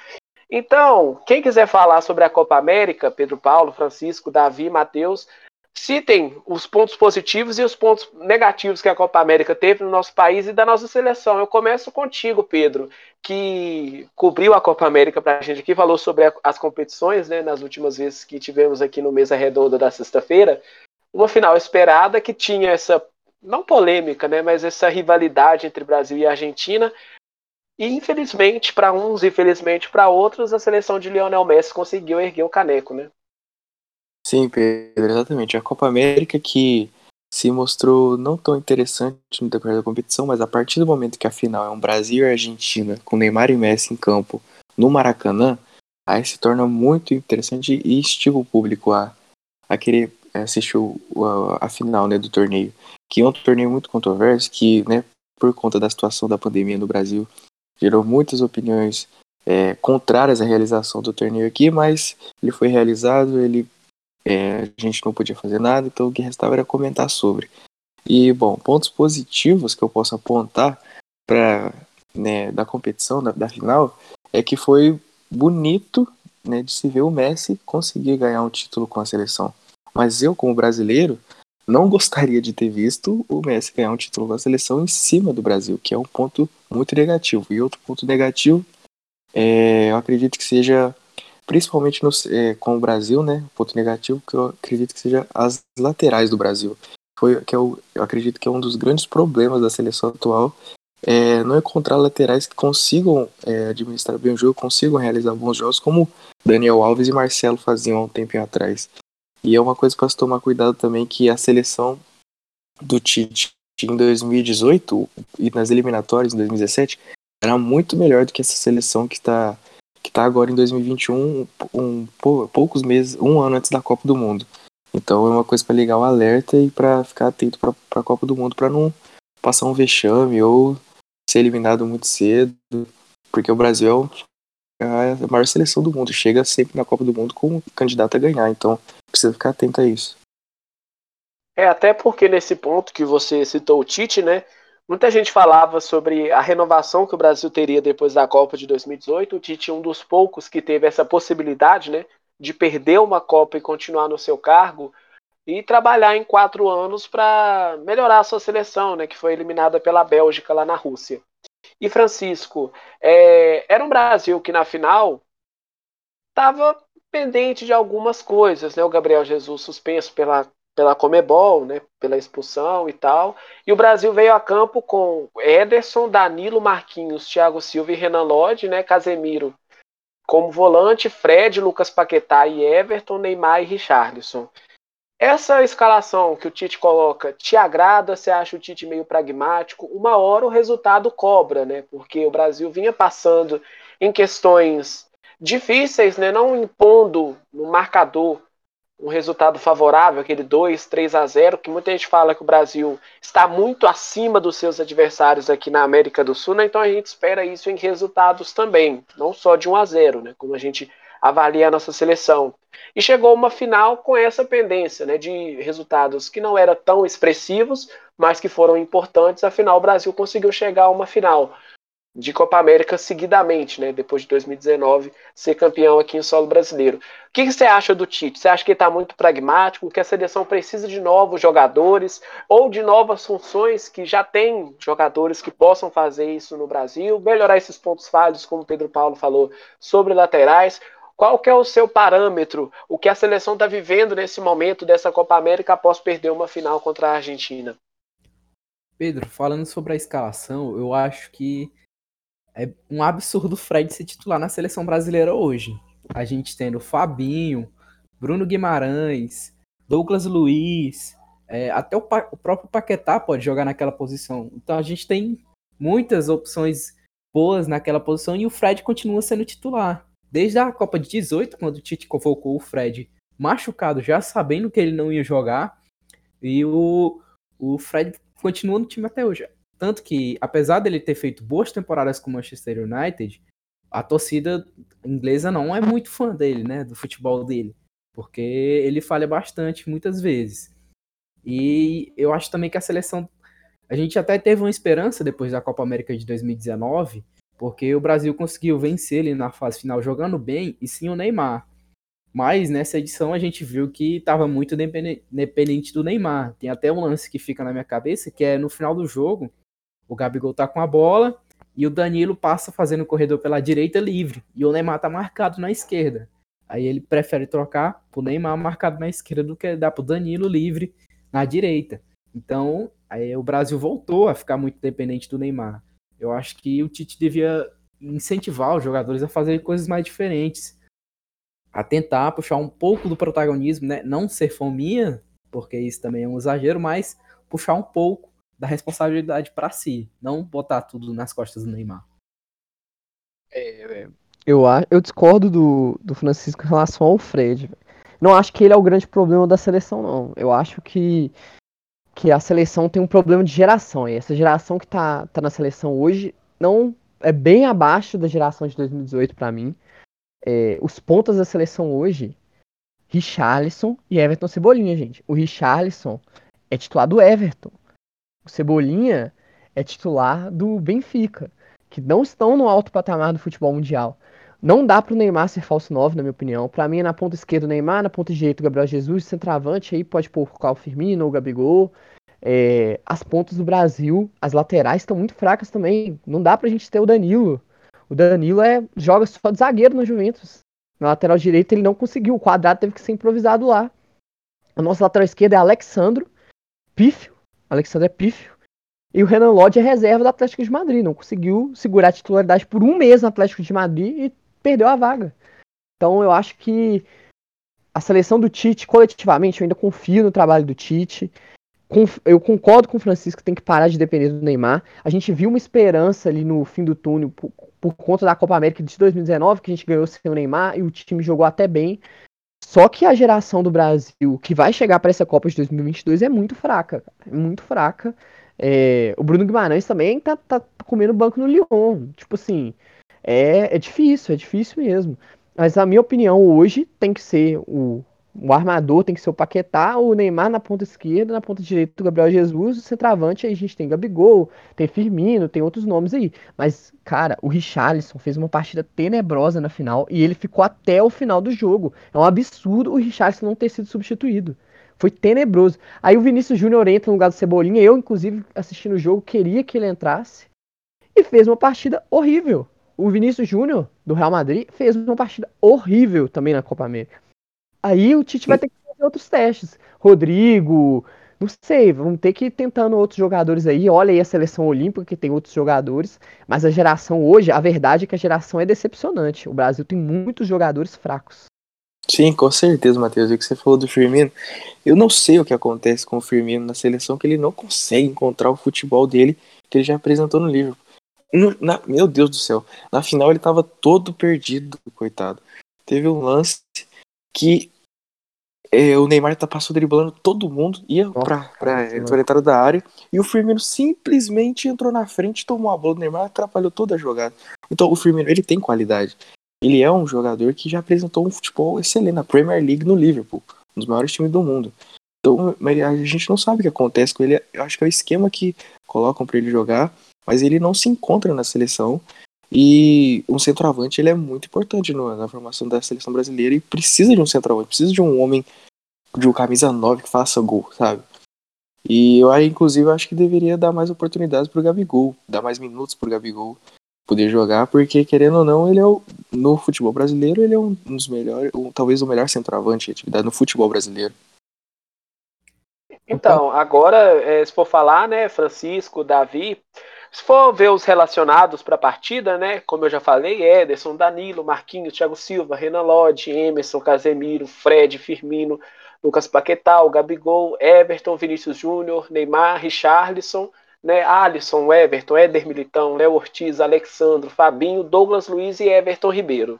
Então, quem quiser falar sobre a Copa América, Pedro Paulo, Francisco, Davi, Matheus, citem os pontos positivos e os pontos negativos que a Copa América teve no nosso país e da nossa seleção. Eu começo contigo, Pedro, que cobriu a Copa América para a gente aqui, falou sobre as competições, né, nas últimas vezes que tivemos aqui no Mesa Redonda da sexta-feira. Uma final esperada que tinha essa, não polêmica, né, mas essa rivalidade entre Brasil e Argentina. E infelizmente para uns, infelizmente para outros, a seleção de Lionel Messi conseguiu erguer o caneco, né? Sim, Pedro, exatamente. A Copa América que se mostrou não tão interessante no decorrer da competição, mas a partir do momento que a final é um Brasil e Argentina, com Neymar e Messi em campo no Maracanã, aí se torna muito interessante e estiva o público a, a querer assistir o, a, a, final né, do torneio. Que é um torneio muito controverso, que né, por conta da situação da pandemia no Brasil, gerou muitas opiniões é, contrárias à realização do torneio aqui, mas ele foi realizado, ele é, a gente não podia fazer nada, então o que restava era comentar sobre. E, bom, pontos positivos que eu posso apontar para né, da competição, da, da, final, é que foi bonito né, de se ver o Messi conseguir ganhar um título com a seleção. Mas eu, como brasileiro, não gostaria de ter visto o Messi ganhar um título com a seleção em cima do Brasil, que é um ponto muito negativo. E outro ponto negativo, é, eu acredito que seja, principalmente no, é, com o Brasil, né? Ponto negativo que eu acredito que seja as laterais do Brasil. Foi que eu, eu acredito que é um dos grandes problemas da seleção atual. É, não encontrar laterais que consigam é, administrar bem o jogo, consigam realizar bons jogos, como Daniel Alves e Marcelo faziam há um tempo atrás. E é uma coisa para se tomar cuidado também que a seleção do Tite em 2018 e nas eliminatórias em 2017 era muito melhor do que essa seleção que está que tá agora em 2021, um, poucos meses, um ano antes da Copa do Mundo. Então é uma coisa para ligar o alerta e para ficar atento para a Copa do Mundo para não passar um vexame ou ser eliminado muito cedo, porque o Brasil é a maior seleção do mundo, chega sempre na Copa do Mundo como candidato a ganhar. Então precisa ficar atento a isso. É, até porque nesse ponto que você citou o Tite, né? Muita gente falava sobre a renovação que o Brasil teria depois da Copa de 2018. O Tite é um dos poucos que teve essa possibilidade, né? De perder uma Copa e continuar no seu cargo e trabalhar em quatro anos para melhorar a sua seleção, né? Que foi eliminada pela Bélgica lá na Rússia. E Francisco, é, era um Brasil que na final estava pendente de algumas coisas, né? O Gabriel Jesus suspenso pela pela Comebol, né, pela expulsão e tal. E o Brasil veio a campo com Ederson, Danilo, Marquinhos, Thiago Silva e Renan Lodge, né, Casemiro como volante, Fred, Lucas Paquetá e Everton, Neymar e Richarlison. Essa escalação que o Tite coloca te agrada? Você acha o Tite meio pragmático? Uma hora o resultado cobra, né? Porque o Brasil vinha passando em questões difíceis, né? Não impondo no marcador um resultado favorável, aquele 2, 3 a 0, que muita gente fala que o Brasil está muito acima dos seus adversários aqui na América do Sul, né? então a gente espera isso em resultados também, não só de 1 a 0, né? Como a gente avalia a nossa seleção. E chegou uma final com essa pendência, né, de resultados que não eram tão expressivos, mas que foram importantes. Afinal, o Brasil conseguiu chegar a uma final de Copa América seguidamente, né? Depois de 2019 ser campeão aqui em solo brasileiro. O que, que você acha do Tite? Você acha que ele está muito pragmático, que a seleção precisa de novos jogadores ou de novas funções que já tem jogadores que possam fazer isso no Brasil, melhorar esses pontos falhos, como o Pedro Paulo falou, sobre laterais? Qual que é o seu parâmetro? O que a seleção está vivendo nesse momento dessa Copa América após perder uma final contra a Argentina? Pedro, falando sobre a escalação, eu acho que é um absurdo o Fred ser titular na seleção brasileira hoje. A gente tendo Fabinho, Bruno Guimarães, Douglas Luiz, é, até o, o, próprio Paquetá pode jogar naquela posição. Então a gente tem muitas opções boas naquela posição e o Fred continua sendo titular. Desde a Copa de 18, quando o Tite convocou o Fred machucado, já sabendo que ele não ia jogar, e o, o Fred continua no time até hoje. Tanto que, apesar dele ter feito boas temporadas com o Manchester United, a torcida inglesa não é muito fã dele, né? Do futebol dele. Porque ele falha bastante muitas vezes. E eu acho também que a seleção. A gente até teve uma esperança depois da Copa América de 2019, porque o Brasil conseguiu vencer ele na fase final jogando bem, e sim o Neymar. Mas nessa edição a gente viu que estava muito dependente do Neymar. Tem até um lance que fica na minha cabeça, que é no final do jogo, o Gabigol tá com a bola e o Danilo passa fazendo o corredor pela direita livre. E o Neymar tá marcado na esquerda. Aí ele prefere trocar pro Neymar marcado na esquerda do que dar pro Danilo livre na direita. Então, aí o Brasil voltou a ficar muito dependente do Neymar. Eu acho que o Tite devia incentivar os jogadores a fazer coisas mais diferentes. A tentar puxar um pouco do protagonismo, né? Não ser fominha, porque isso também é um exagero, mas puxar um pouco da responsabilidade para si, não botar tudo nas costas do Neymar. É, é, eu, eu discordo do, do Francisco em relação ao Fred. Não acho que ele é o grande problema da seleção, não. Eu acho que, que a seleção tem um problema de geração. E essa geração que tá, tá na seleção hoje não é bem abaixo da geração de 2018 para mim. É, os pontos da seleção hoje, Richarlison e Everton Cebolinha, gente. O Richarlison é titular do Everton o Cebolinha é titular do Benfica, que não estão no alto patamar do futebol mundial. Não dá para o Neymar ser falso 9, na minha opinião. Para mim é na ponta esquerda o Neymar, na ponta direita o Gabriel Jesus, centroavante aí pode pôr o Firmino ou o Gabigol. É, as pontas do Brasil, as laterais estão muito fracas também. Não dá pra gente ter o Danilo. O Danilo é, joga só de zagueiro no Juventus. Na lateral direita ele não conseguiu. O quadrado teve que ser improvisado lá. A nossa lateral esquerda é Alexandro, pífio. Alexandre é pífio. E o Renan Lodge é reserva do Atlético de Madrid. Não conseguiu segurar a titularidade por um mês no Atlético de Madrid e perdeu a vaga. Então eu acho que a seleção do Tite, coletivamente, eu ainda confio no trabalho do Tite. Eu concordo com o Francisco que tem que parar de depender do Neymar. A gente viu uma esperança ali no fim do túnel por, por conta da Copa América de 2019, que a gente ganhou sem o Neymar e o time jogou até bem. Só que a geração do Brasil que vai chegar para essa Copa de 2022 é muito fraca, é muito fraca. É, o Bruno Guimarães também tá, tá comendo banco no Lyon. Tipo assim, é, é difícil, é difícil mesmo. Mas a minha opinião hoje tem que ser o o armador tem que ser o Paquetá, o Neymar na ponta esquerda, na ponta direita o Gabriel Jesus, o centroavante aí a gente tem Gabigol, tem Firmino, tem outros nomes aí. Mas, cara, o Richarlison fez uma partida tenebrosa na final e ele ficou até o final do jogo. É um absurdo o Richarlison não ter sido substituído. Foi tenebroso. Aí o Vinícius Júnior entra no lugar do Cebolinha, eu, inclusive, assistindo o jogo, queria que ele entrasse. E fez uma partida horrível. O Vinícius Júnior, do Real Madrid, fez uma partida horrível também na Copa América. Aí o Tite vai ter que fazer outros testes. Rodrigo, não sei, vamos ter que ir tentando outros jogadores aí. Olha aí a seleção olímpica que tem outros jogadores, mas a geração hoje, a verdade é que a geração é decepcionante. O Brasil tem muitos jogadores fracos. Sim, com certeza, Matheus. O que você falou do Firmino, eu não sei o que acontece com o Firmino na seleção, que ele não consegue encontrar o futebol dele que ele já apresentou no livro. No, na, meu Deus do céu, na final ele tava todo perdido, coitado. Teve um lance que é, o Neymar tá passou driblando todo mundo, ia Nossa, pra, pra entrada da área, e o Firmino simplesmente entrou na frente, tomou a bola do Neymar, atrapalhou toda a jogada. Então o Firmino, ele tem qualidade. Ele é um jogador que já apresentou um futebol excelente na Premier League no Liverpool, um dos maiores times do mundo. Então, a gente não sabe o que acontece com ele. Eu acho que é o esquema que colocam para ele jogar, mas ele não se encontra na seleção. E um centroavante ele é muito importante no, na formação da seleção brasileira e precisa de um centroavante, precisa de um homem de um camisa 9 que faça gol, sabe? E eu inclusive acho que deveria dar mais oportunidades pro Gabigol, dar mais minutos pro Gabigol poder jogar, porque querendo ou não, ele é o, no futebol brasileiro, ele é um dos melhores, talvez o melhor centroavante de atividade no futebol brasileiro. Então, agora, é, se for falar, né, Francisco, Davi, se for ver os relacionados para a partida, né, como eu já falei, Ederson, Danilo, Marquinhos, Thiago Silva, Renan Lodge, Emerson, Casemiro, Fred, Firmino, Lucas Paquetal, Gabigol, Everton, Vinícius Júnior, Neymar, Richarlison, né, Alisson, Everton, Éder Militão, Léo Ortiz, Alexandro, Fabinho, Douglas Luiz e Everton Ribeiro.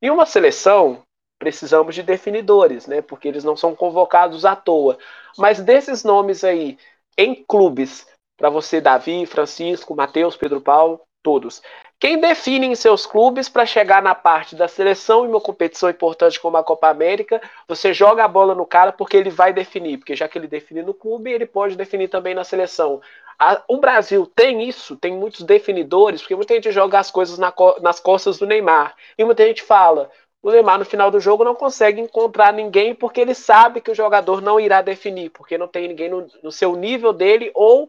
Em uma seleção, precisamos de definidores, né, porque eles não são convocados à toa. Mas desses nomes aí, em clubes, para você, Davi, Francisco, Matheus, Pedro Paulo, todos. Quem define em seus clubes para chegar na parte da seleção em uma competição importante como a Copa América, você joga a bola no cara porque ele vai definir, porque já que ele define no clube, ele pode definir também na seleção. A, o Brasil tem isso, tem muitos definidores, porque muita gente joga as coisas na, nas costas do Neymar. E muita gente fala: o Neymar no final do jogo não consegue encontrar ninguém porque ele sabe que o jogador não irá definir, porque não tem ninguém no, no seu nível dele ou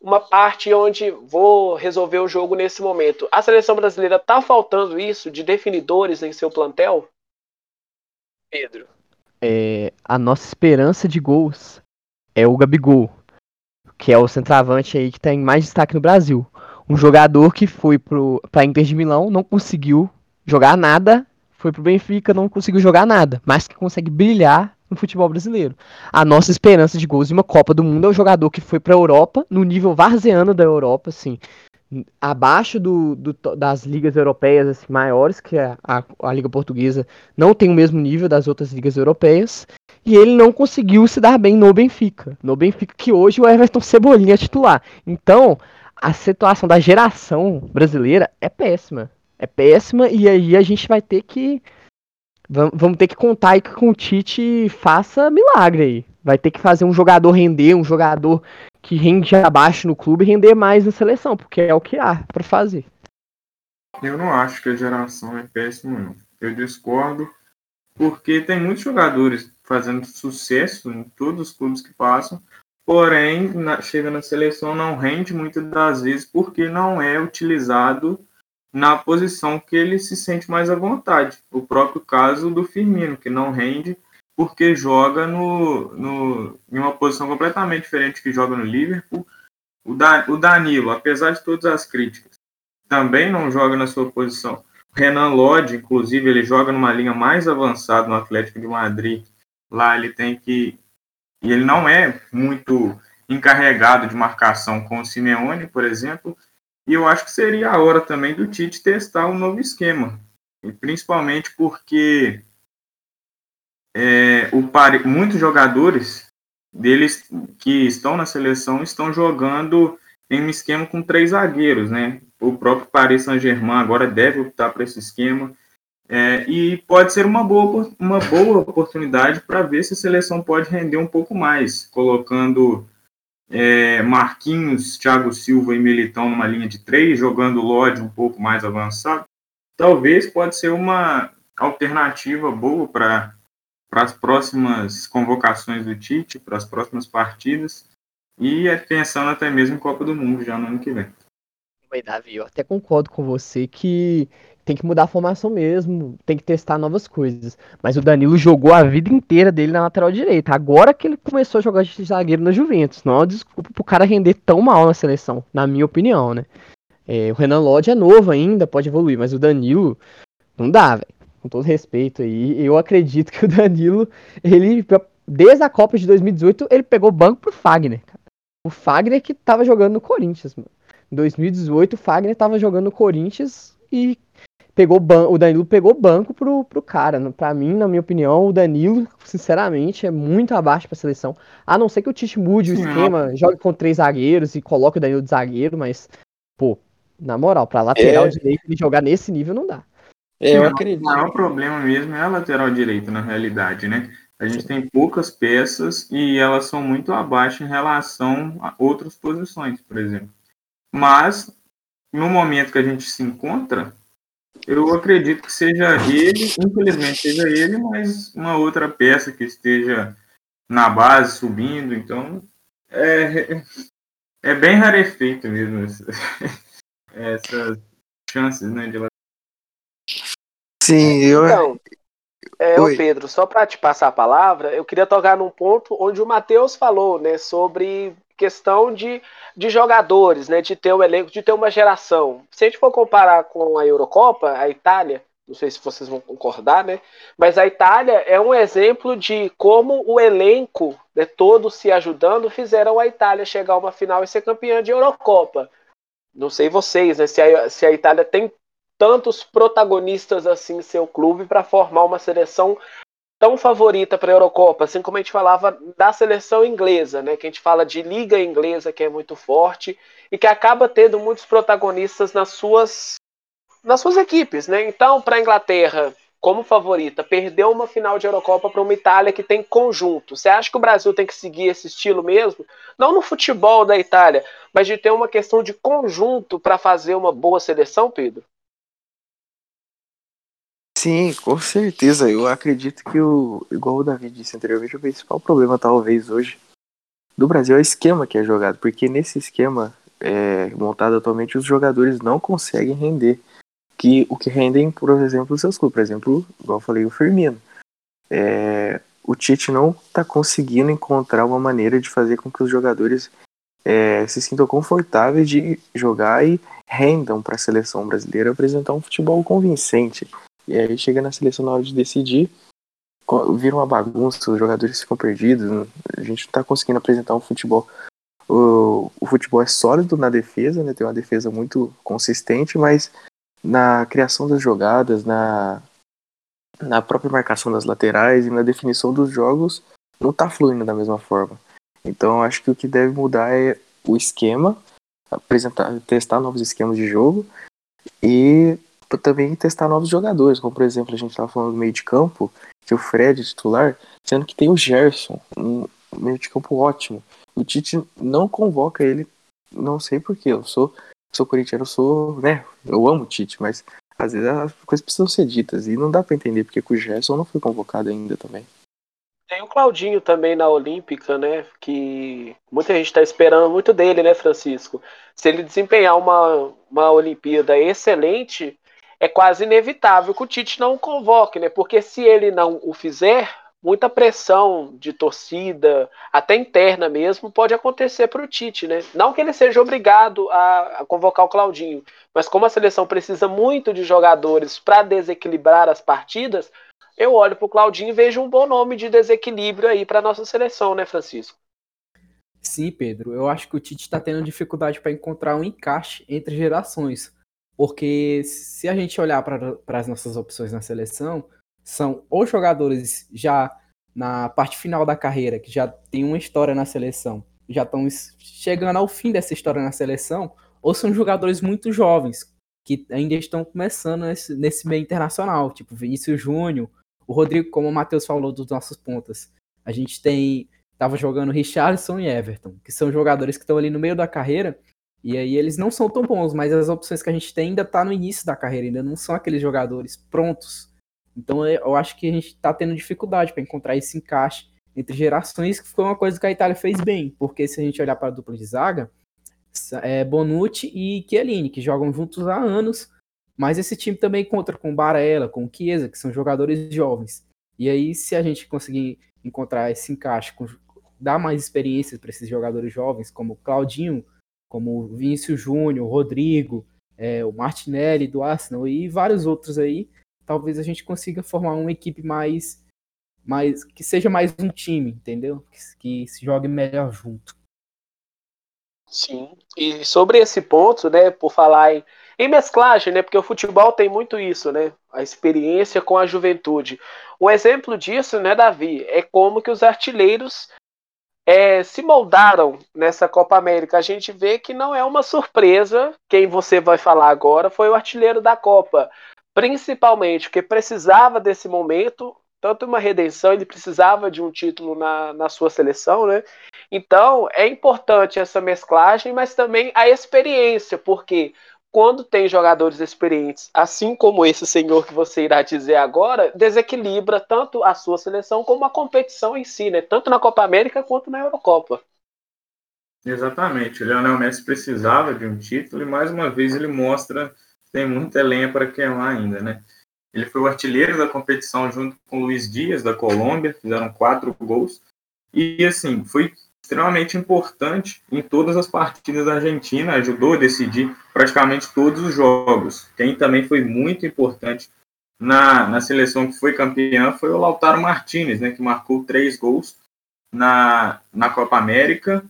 uma parte onde vou resolver o jogo nesse momento. A seleção brasileira tá faltando isso de definidores em seu plantel? Pedro. É, a nossa esperança de gols é o Gabigol que é o centroavante aí que tem mais destaque no Brasil. Um jogador que foi para Inter de Milão, não conseguiu jogar nada, foi pro Benfica, não conseguiu jogar nada, mas que consegue brilhar no futebol brasileiro. A nossa esperança de gols em uma Copa do Mundo é o jogador que foi para a Europa, no nível varzeano da Europa, assim, abaixo do, do, das ligas europeias assim, maiores, que a, a, a, Liga Portuguesa não tem o mesmo nível das outras ligas europeias, e ele não conseguiu se dar bem no Benfica. No Benfica que hoje o Everton Cebolinha é titular. Então, a situação da geração brasileira é péssima. É péssima e aí a gente vai ter que vamos ter que contar que com o Tite faça milagre aí. Vai ter que fazer um jogador render, um jogador que rende abaixo no clube render mais na seleção, porque é o que há para fazer. Eu não acho que a geração é péssima, não. Eu discordo, porque tem muitos jogadores fazendo sucesso em todos os clubes que passam, porém, na, chega na seleção, não rende muitas das vezes porque não é utilizado na posição que ele se sente mais à vontade. O próprio caso do Firmino, que não rende porque joga no, no, em uma posição completamente diferente que joga no Liverpool. O, da, o Danilo, apesar de todas as críticas, também não joga na sua posição. O Renan Lodge, inclusive, ele joga numa linha mais avançada no Atlético de Madrid Lá ele tem que. E ele não é muito encarregado de marcação com o Simeone, por exemplo. E eu acho que seria a hora também do Tite testar um novo esquema. E principalmente porque é, o pare... muitos jogadores deles que estão na seleção estão jogando em um esquema com três zagueiros, né? O próprio Paris Saint-Germain agora deve optar para esse esquema. É, e pode ser uma boa, uma boa oportunidade para ver se a seleção pode render um pouco mais, colocando é, Marquinhos, Thiago Silva e Militão numa linha de três, jogando Lodge um pouco mais avançado. Talvez pode ser uma alternativa boa para as próximas convocações do Tite, para as próximas partidas, e é pensando até mesmo em Copa do Mundo já no ano que vem. Davi, eu até concordo com você que tem que mudar a formação mesmo, tem que testar novas coisas. Mas o Danilo jogou a vida inteira dele na lateral direita. Agora que ele começou a jogar de zagueiro na Juventus. Não é desculpa pro cara render tão mal na seleção, na minha opinião, né? É, o Renan Lodge é novo ainda, pode evoluir, mas o Danilo não dá, velho. Com todo respeito aí, eu acredito que o Danilo, ele desde a Copa de 2018, ele pegou banco pro Fagner. O Fagner que tava jogando no Corinthians, mano. Em 2018, o Fagner tava jogando no Corinthians e pegou o Danilo pegou banco pro, pro cara. Pra mim, na minha opinião, o Danilo, sinceramente, é muito abaixo pra seleção. A não ser que o Tite mude o esquema, jogue com três zagueiros e coloque o Danilo de zagueiro, mas, pô, na moral, pra lateral é... direito ele jogar nesse nível não dá. É, eu acredito. O maior problema mesmo é a lateral direita, na realidade, né? A gente tem poucas peças e elas são muito abaixo em relação a outras posições, por exemplo. Mas, no momento que a gente se encontra, eu acredito que seja ele, infelizmente seja ele, mas uma outra peça que esteja na base, subindo. Então, é, é bem rarefeito mesmo essas chances né, de Sim, eu. Então, é, o Pedro, só para te passar a palavra, eu queria tocar num ponto onde o Matheus falou, né, sobre questão de, de jogadores, né, de ter um elenco, de ter uma geração. Se a gente for comparar com a Eurocopa, a Itália, não sei se vocês vão concordar, né, mas a Itália é um exemplo de como o elenco, né, todos se ajudando, fizeram a Itália chegar a uma final e ser campeã de Eurocopa. Não sei vocês, né, se a, se a Itália tem tantos protagonistas assim em seu clube para formar uma seleção tão favorita para a Eurocopa, assim como a gente falava da seleção inglesa, né? Que a gente fala de liga inglesa que é muito forte e que acaba tendo muitos protagonistas nas suas nas suas equipes, né? Então, para a Inglaterra, como favorita, perdeu uma final de Eurocopa para uma Itália que tem conjunto. Você acha que o Brasil tem que seguir esse estilo mesmo? Não no futebol da Itália, mas de ter uma questão de conjunto para fazer uma boa seleção, Pedro? Sim, com certeza. Eu acredito que o, igual o David disse anteriormente, o principal problema talvez hoje do Brasil é o esquema que é jogado, porque nesse esquema é, montado atualmente os jogadores não conseguem render que o que rendem, por exemplo, os seus clubes. Por exemplo, igual eu falei, o Firmino. É, o Tite não está conseguindo encontrar uma maneira de fazer com que os jogadores é, se sintam confortáveis de jogar e rendam para a seleção brasileira apresentar um futebol convincente. E aí chega na seleção na hora de decidir, vira uma bagunça, os jogadores ficam perdidos, a gente não tá conseguindo apresentar um futebol. O, o futebol é sólido na defesa, né? Tem uma defesa muito consistente, mas na criação das jogadas, na, na própria marcação das laterais e na definição dos jogos, não tá fluindo da mesma forma. Então acho que o que deve mudar é o esquema, apresentar, testar novos esquemas de jogo e também testar novos jogadores, como por exemplo a gente estava falando do meio de campo, que o Fred é titular, sendo que tem o Gerson, um meio de campo ótimo. O Tite não convoca ele, não sei porquê, eu sou, sou corintiano, eu sou, né, eu amo o Tite, mas às vezes as coisas precisam ser ditas e não dá para entender porque o Gerson não foi convocado ainda também. Tem o Claudinho também na Olímpica, né? Que muita gente está esperando muito dele, né, Francisco? Se ele desempenhar uma, uma Olimpíada excelente, é quase inevitável que o Tite não o convoque, né? Porque se ele não o fizer, muita pressão de torcida, até interna mesmo, pode acontecer para o Tite, né? Não que ele seja obrigado a, a, convocar o Claudinho, mas como a seleção precisa muito de jogadores para desequilibrar as partidas, eu olho para o Claudinho e vejo um bom nome de desequilíbrio aí para nossa seleção, né, Francisco? Sim, Pedro. Eu acho que o Tite está tendo dificuldade para encontrar um encaixe entre gerações. Porque se a gente olhar para as nossas opções na seleção, são ou jogadores já na parte final da carreira, que já tem uma história na seleção, já estão chegando ao fim dessa história na seleção, ou são jogadores muito jovens, que ainda estão começando nesse, nesse meio internacional, tipo Vinícius Júnior, o Rodrigo, como o Matheus falou dos nossos pontas. A gente tem. Tava jogando Richarlison e Everton, que são jogadores que estão ali no meio da carreira e aí eles não são tão bons, mas as opções que a gente tem ainda tá no início da carreira, ainda não são aqueles jogadores prontos. Então eu acho que a gente tá tendo dificuldade para encontrar esse encaixe entre gerações, que foi uma coisa que a Itália fez bem, porque se a gente olhar para a dupla de zaga, é, Bonucci e Chiellini, que jogam juntos há anos, mas esse time também conta com Barella, com Chiesa, que são jogadores jovens. E aí, se a gente conseguir encontrar esse encaixe, dar mais experiência para esses jogadores jovens, como Claudinho, como Vinícius Júnior, Rodrigo, é, o Martinelli do Arsenal e vários outros aí, talvez a gente consiga formar uma equipe mais, mais que seja mais um time, entendeu? Que, que se jogue melhor junto. Sim. E sobre esse ponto, né, por falar em, em mesclagem, né, porque o futebol tem muito isso, né, a experiência com a juventude. Um exemplo disso, né, Davi, é como que os artilheiros é, se moldaram nessa Copa América. A gente vê que não é uma surpresa. Quem você vai falar agora foi o artilheiro da Copa, principalmente porque precisava desse momento, tanto uma redenção, ele precisava de um título na, na sua seleção, né? Então é importante essa mesclagem, mas também a experiência, porque quando tem jogadores experientes, assim como esse senhor que você irá dizer agora, desequilibra tanto a sua seleção como a competição em si, né? Tanto na Copa América quanto na Eurocopa. Exatamente. O Leonel Messi precisava de um título e mais uma vez ele mostra que tem muita lenha para queimar ainda, né? Ele foi o artilheiro da competição junto com o Luiz Dias da Colômbia, fizeram quatro gols. E assim, foi extremamente importante em todas as partidas da Argentina, ajudou a decidir praticamente todos os jogos. Quem também foi muito importante na, na seleção que foi campeã foi o Lautaro Martinez, né, que marcou três gols na, na Copa América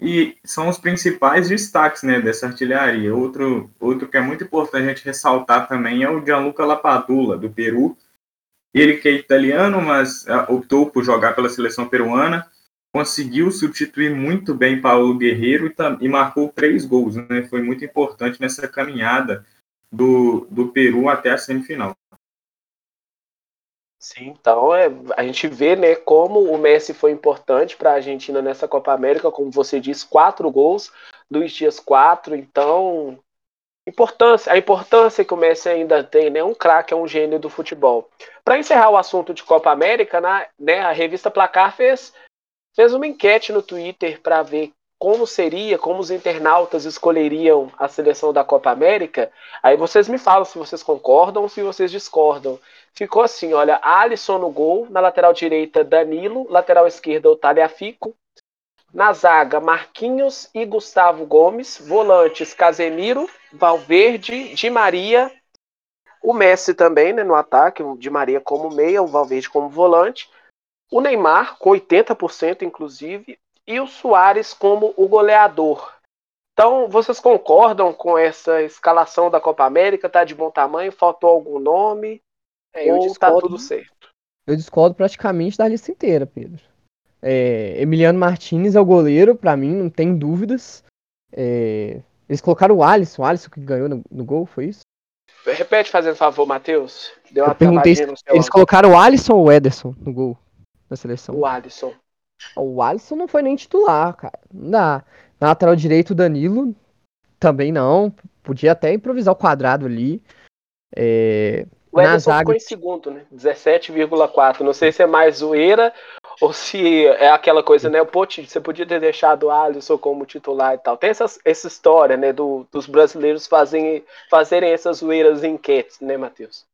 e são os principais destaques né, dessa artilharia. Outro, outro que é muito importante a gente ressaltar também é o Gianluca Lapadula, do Peru. Ele que é italiano, mas é, optou por jogar pela seleção peruana conseguiu substituir muito bem Paulo Guerreiro e, e marcou três gols. Né? Foi muito importante nessa caminhada do, do Peru até a semifinal. Sim, então é, a gente vê né, como o Messi foi importante para a Argentina nessa Copa América, como você disse, quatro gols, Luiz Dias quatro, então importância, a importância que o Messi ainda tem, né, um craque, é um gênio do futebol. Para encerrar o assunto de Copa América, na, né, a revista Placar fez fez uma enquete no Twitter para ver como seria, como os internautas escolheriam a seleção da Copa América. Aí vocês me falam se vocês concordam ou se vocês discordam. Ficou assim, olha, Alisson no gol, na lateral direita Danilo, lateral esquerda o Taliafico, na zaga Marquinhos e Gustavo Gomes, volantes Casemiro, Valverde, Di Maria, o Messi também, né, no ataque, o Di Maria como meia, o Valverde como volante, o Neymar, com 80% inclusive, e o Soares como o goleador. Então, vocês concordam com essa escalação da Copa América? Tá de bom tamanho? Faltou algum nome? É, ou tá tudo certo? Eu discordo praticamente da lista inteira, Pedro. É, Emiliano Martinez é o goleiro, para mim, não tem dúvidas. É, eles colocaram o Alisson, o Alisson que ganhou no, no gol, foi isso? Repete fazendo favor, Matheus. Deu uma Eu perguntei eles colocaram o Alisson ou o Ederson no gol da seleção. O Alisson. O Alisson não foi nem titular, cara. Não dá. Na lateral direito, o Danilo também não. Podia até improvisar o quadrado ali. É... O Ederson zaga... ficou em segundo, né? 17,4. Não sei se é mais zoeira ou se é aquela coisa, né? Pô, você podia ter deixado o Alisson como titular e tal. Tem essa, essa história, né? Do, dos brasileiros fazem, fazerem essas zoeiras enquetes, né, Matheus?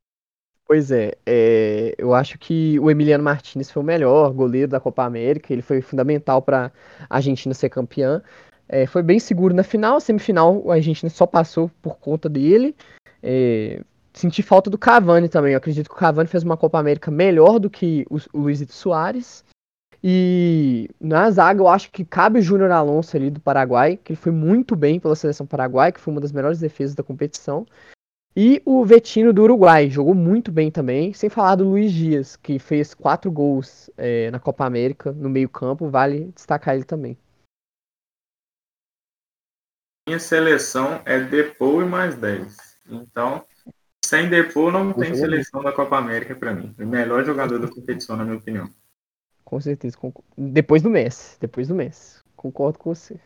Pois é, é, eu acho que o Emiliano Martinez foi o melhor goleiro da Copa América, ele foi fundamental para a Argentina ser campeã. É, foi bem seguro na final, semifinal a Argentina só passou por conta dele. É, senti falta do Cavani também, eu acredito que o Cavani fez uma Copa América melhor do que o, o Luizito Soares. E na zaga eu acho que cabe o Júnior Alonso ali do Paraguai, que ele foi muito bem pela seleção paraguai, que foi uma das melhores defesas da competição. E o Vetino do Uruguai jogou muito bem também, sem falar do Luiz Dias, que fez quatro gols é, na Copa América no meio-campo, vale destacar ele também. Minha seleção é Depou e mais 10. Então, sem Depou não tem seleção da Copa América para mim. O melhor jogador da competição, na minha opinião. Com certeza. Depois do Messi. Depois do Messi. Concordo com você.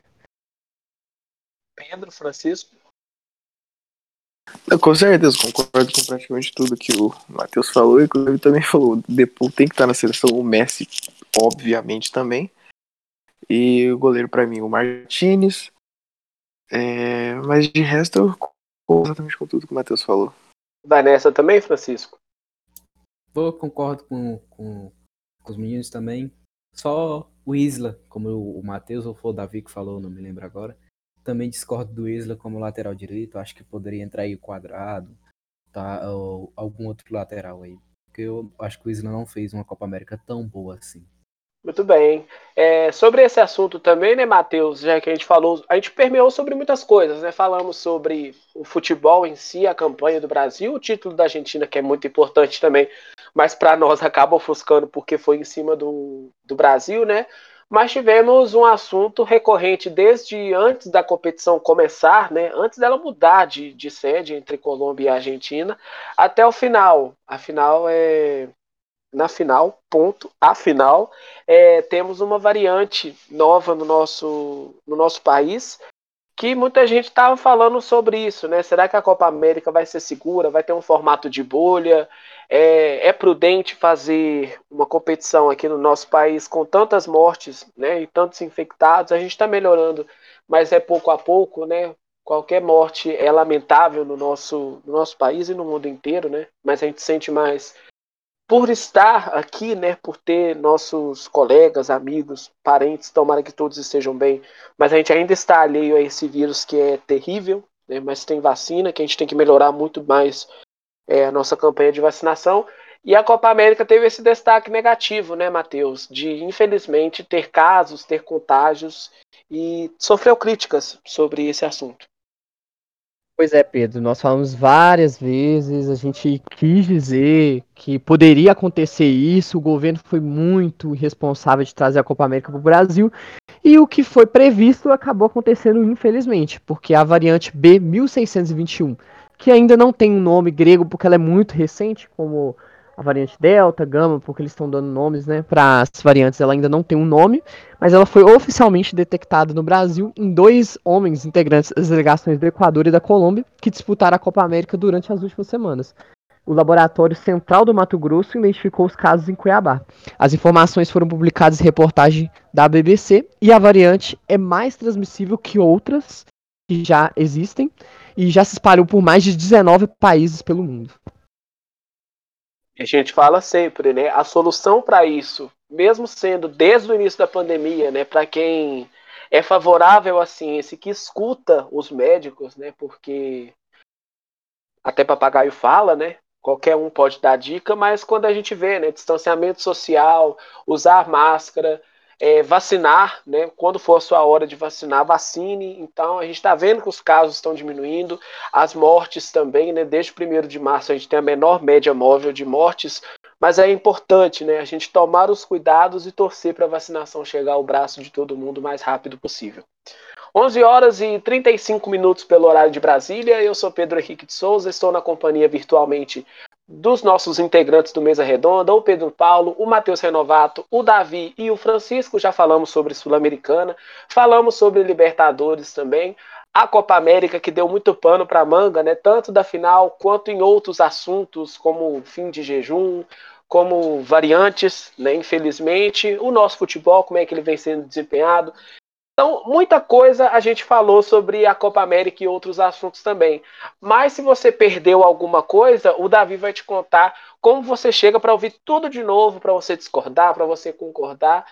Pedro, Francisco. Eu, com certeza, concordo com praticamente tudo que o Matheus falou e que o também falou. O Depou tem que estar na seleção, o Messi, obviamente, também. E o goleiro, para mim, o Martinez. É, mas de resto, eu concordo exatamente com tudo que o Matheus falou. Vai nessa também, Francisco? Vou, concordo com, com, com os meninos também. Só o Isla, como o, o Matheus ou o Davi que falou, não me lembro agora. Também discordo do Isla como lateral direito. Acho que poderia entrar aí o quadrado, tá? Ou algum outro lateral aí. Porque eu acho que o Isla não fez uma Copa América tão boa assim. Muito bem. É, sobre esse assunto também, né, Matheus, já que a gente falou, a gente permeou sobre muitas coisas, né? Falamos sobre o futebol em si, a campanha do Brasil, o título da Argentina, que é muito importante também, mas para nós acaba ofuscando porque foi em cima do, do Brasil, né? Mas tivemos um assunto recorrente desde antes da competição começar, né? Antes dela mudar de, de sede entre Colômbia e Argentina, até o final. Afinal, é na final, ponto, afinal, é, temos uma variante nova no nosso, no nosso país, que muita gente estava falando sobre isso, né? Será que a Copa América vai ser segura? Vai ter um formato de bolha? É, é prudente fazer uma competição aqui no nosso país com tantas mortes, né? E tantos infectados? A gente está melhorando, mas é pouco a pouco, né? Qualquer morte é lamentável no nosso, no nosso país e no mundo inteiro, né? Mas a gente sente mais por estar aqui, né, por ter nossos colegas, amigos, parentes, tomara que todos estejam bem, mas a gente ainda está alheio a esse vírus que é terrível, né, mas tem vacina, que a gente tem que melhorar muito mais é, a nossa campanha de vacinação. E a Copa América teve esse destaque negativo, né, Matheus? De, infelizmente, ter casos, ter contágios e sofreu críticas sobre esse assunto. Pois é, Pedro, nós falamos várias vezes, a gente quis dizer que poderia acontecer isso, o governo foi muito irresponsável de trazer a Copa América para o Brasil, e o que foi previsto acabou acontecendo, infelizmente, porque a variante B1621, que ainda não tem um nome grego porque ela é muito recente, como a variante Delta, Gama, porque eles estão dando nomes né, para as variantes, ela ainda não tem um nome, mas ela foi oficialmente detectada no Brasil em dois homens integrantes das delegações do Equador e da Colômbia que disputaram a Copa América durante as últimas semanas. O Laboratório Central do Mato Grosso identificou os casos em Cuiabá. As informações foram publicadas em reportagem da BBC e a variante é mais transmissível que outras que já existem e já se espalhou por mais de 19 países pelo mundo a gente fala sempre, né? A solução para isso, mesmo sendo desde o início da pandemia, né? Para quem é favorável à ciência, que escuta os médicos, né? Porque até papagaio fala, né? Qualquer um pode dar dica, mas quando a gente vê, né? Distanciamento social, usar máscara, é, vacinar, né? Quando for a sua hora de vacinar, vacine. Então, a gente está vendo que os casos estão diminuindo, as mortes também, né? Desde o primeiro de março a gente tem a menor média móvel de mortes, mas é importante, né? A gente tomar os cuidados e torcer para a vacinação chegar ao braço de todo mundo o mais rápido possível. 11 horas e 35 minutos pelo horário de Brasília. Eu sou Pedro Henrique de Souza, estou na companhia virtualmente dos nossos integrantes do Mesa Redonda, o Pedro Paulo, o Matheus Renovato, o Davi e o Francisco. Já falamos sobre Sul-Americana, falamos sobre Libertadores também, a Copa América que deu muito pano para manga, né? Tanto da final quanto em outros assuntos como fim de jejum, como variantes, né? Infelizmente, o nosso futebol, como é que ele vem sendo desempenhado. Então, muita coisa a gente falou sobre a Copa América e outros assuntos também. Mas se você perdeu alguma coisa, o Davi vai te contar como você chega para ouvir tudo de novo, para você discordar, para você concordar.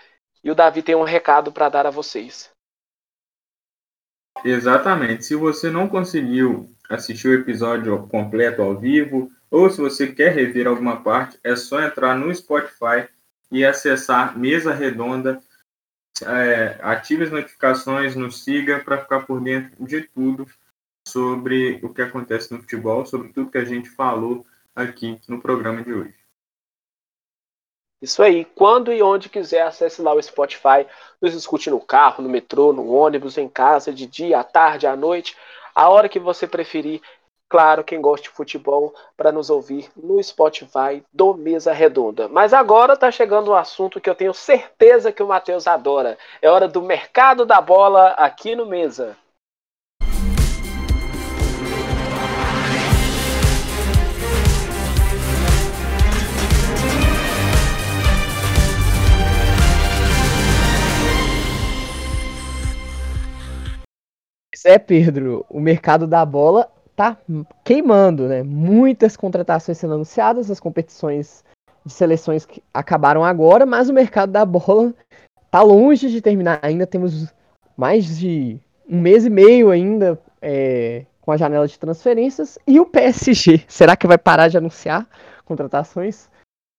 E o Davi tem um recado para dar a vocês. Exatamente. Se você não conseguiu assistir o episódio completo ao vivo, ou se você quer rever alguma parte, é só entrar no Spotify e acessar Mesa Redonda é, ative as notificações, nos siga para ficar por dentro de tudo sobre o que acontece no futebol, sobre tudo que a gente falou aqui no programa de hoje. Isso aí, quando e onde quiser, acesse lá o Spotify, nos escute no carro, no metrô, no ônibus, em casa, de dia, à tarde, à noite, a hora que você preferir claro, quem gosta de futebol, para nos ouvir no Spotify do Mesa Redonda. Mas agora está chegando um assunto que eu tenho certeza que o Matheus adora. É hora do mercado da bola aqui no Mesa. É, Pedro, o mercado da bola tá queimando, né? Muitas contratações sendo anunciadas, as competições de seleções que acabaram agora, mas o mercado da bola tá longe de terminar. Ainda temos mais de um mês e meio ainda é, com a janela de transferências. E o PSG, será que vai parar de anunciar contratações?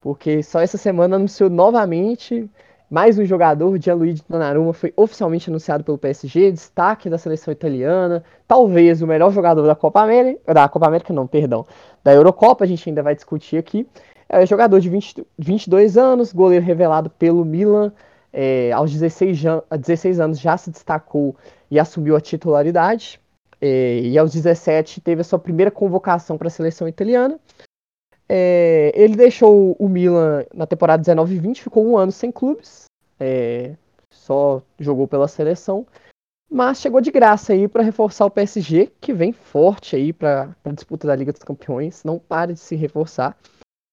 Porque só essa semana anunciou novamente mais um jogador, Gianluigi Donnarumma, foi oficialmente anunciado pelo PSG, destaque da seleção italiana, talvez o melhor jogador da Copa América, da Copa América não, perdão, da Eurocopa, a gente ainda vai discutir aqui. É jogador de 20, 22 anos, goleiro revelado pelo Milan, é, aos 16, 16 anos já se destacou e assumiu a titularidade, é, e aos 17 teve a sua primeira convocação para a seleção italiana. É, ele deixou o Milan na temporada 19 e 20, ficou um ano sem clubes, é, só jogou pela seleção, mas chegou de graça aí para reforçar o PSG, que vem forte aí para a disputa da Liga dos Campeões, não para de se reforçar.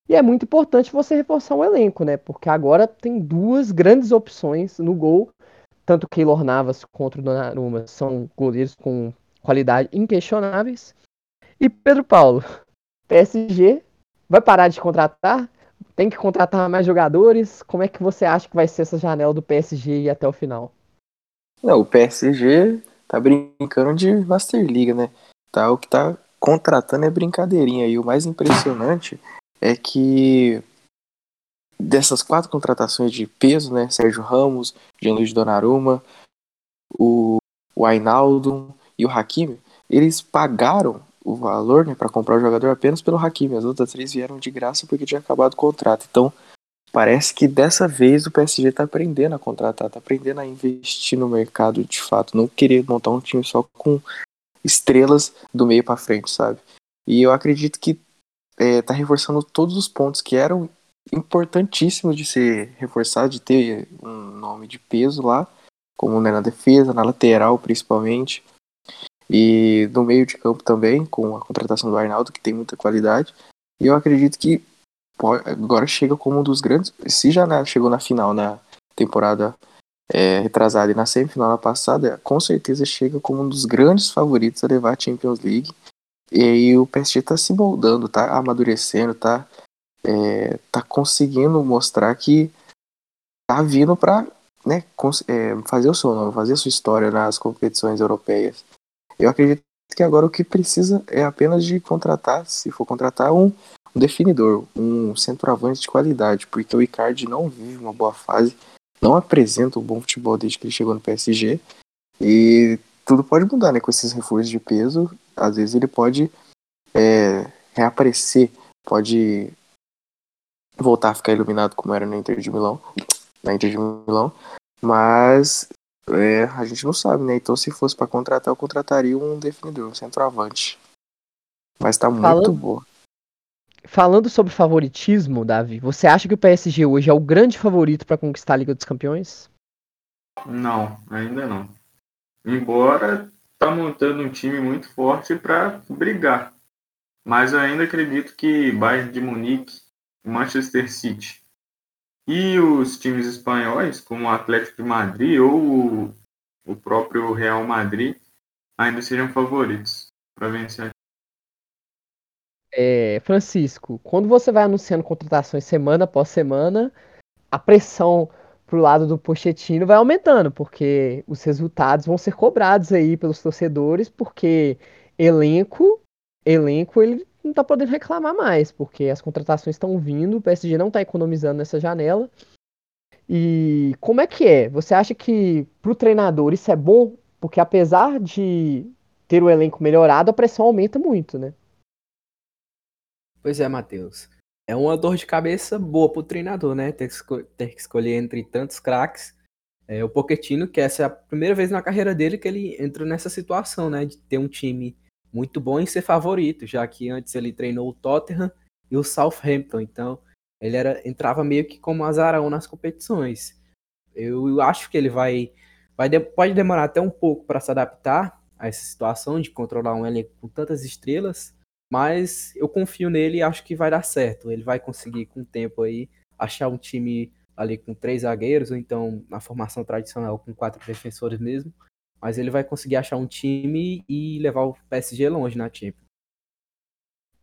E é muito importante você reforçar o elenco, né? Porque agora tem duas grandes opções no gol, tanto Keylor Navas quanto o Donnarumma são goleiros com qualidade inquestionáveis. E Pedro Paulo, PSG Vai parar de contratar? Tem que contratar mais jogadores? Como é que você acha que vai ser essa janela do PSG até o final? Não, o PSG tá brincando de Master League, né? Tá, o que tá contratando é brincadeirinha. E o mais impressionante é que dessas quatro contratações de peso, né? Sérgio Ramos, Gianluigi Donnarumma, o, o Ainaldo e o Hakimi, eles pagaram o valor né, para comprar o jogador apenas pelo Hakimi. As outras três vieram de graça porque tinha acabado o contrato. Então, parece que dessa vez o PSG está aprendendo a contratar, está aprendendo a investir no mercado de fato. Não querer montar um time só com estrelas do meio para frente, sabe? E eu acredito que está é, reforçando todos os pontos que eram importantíssimos de ser reforçado, de ter um nome de peso lá, como né, na defesa, na lateral principalmente. E no meio de campo também, com a contratação do Arnaldo, que tem muita qualidade. E eu acredito que agora chega como um dos grandes. Se já chegou na final na temporada é, retrasada e na semifinal na passada, com certeza chega como um dos grandes favoritos a levar a Champions League. E aí o PSG está se moldando, tá amadurecendo, tá, é, tá conseguindo mostrar que tá vindo para né, é, fazer o seu nome, fazer a sua história nas competições europeias. Eu acredito que agora o que precisa é apenas de contratar, se for contratar, um, um definidor, um centroavante de qualidade, porque o Icardi não vive uma boa fase, não apresenta um bom futebol desde que ele chegou no PSG, e tudo pode mudar, né, com esses reforços de peso, às vezes ele pode é, reaparecer, pode voltar a ficar iluminado como era no Inter de Milão, na Inter de Milão, mas é, a gente não sabe, né? Então, se fosse para contratar, eu contrataria um definidor, um centroavante. Mas tá muito falando, boa. Falando sobre favoritismo, Davi, você acha que o PSG hoje é o grande favorito para conquistar a Liga dos Campeões? Não, ainda não. Embora tá montando um time muito forte para brigar. Mas eu ainda acredito que Bayern de Munique, Manchester City e os times espanhóis, como o Atlético de Madrid ou o, próprio Real Madrid, ainda sejam favoritos para vencer. É, Francisco, quando você vai anunciando contratações semana após semana, a pressão pro lado do Pochettino vai aumentando, porque os resultados vão ser cobrados aí pelos torcedores, porque elenco, elenco ele não tá podendo reclamar mais, porque as contratações estão vindo, o PSG não tá economizando nessa janela. E como é que é? Você acha que pro treinador isso é bom? Porque apesar de ter o elenco melhorado, a pressão aumenta muito, né? Pois é, Matheus. É uma dor de cabeça boa pro treinador, né? Ter que, ter que escolher entre tantos craques. É, o Pochettino, que essa é a primeira vez na carreira dele que ele entra nessa situação, né? De ter um time muito bom em ser favorito, já que antes ele treinou o Tottenham e o Southampton, então ele era, entrava meio que como azarão nas competições. Eu acho que ele vai, vai pode demorar até um pouco para se adaptar a essa situação de controlar um elenco com tantas estrelas, mas eu confio nele e acho que vai dar certo. Ele vai conseguir com o tempo aí achar um time ali com três zagueiros, ou então na formação tradicional com quatro defensores mesmo, mas ele vai conseguir achar um time e levar o PSG longe na Champions.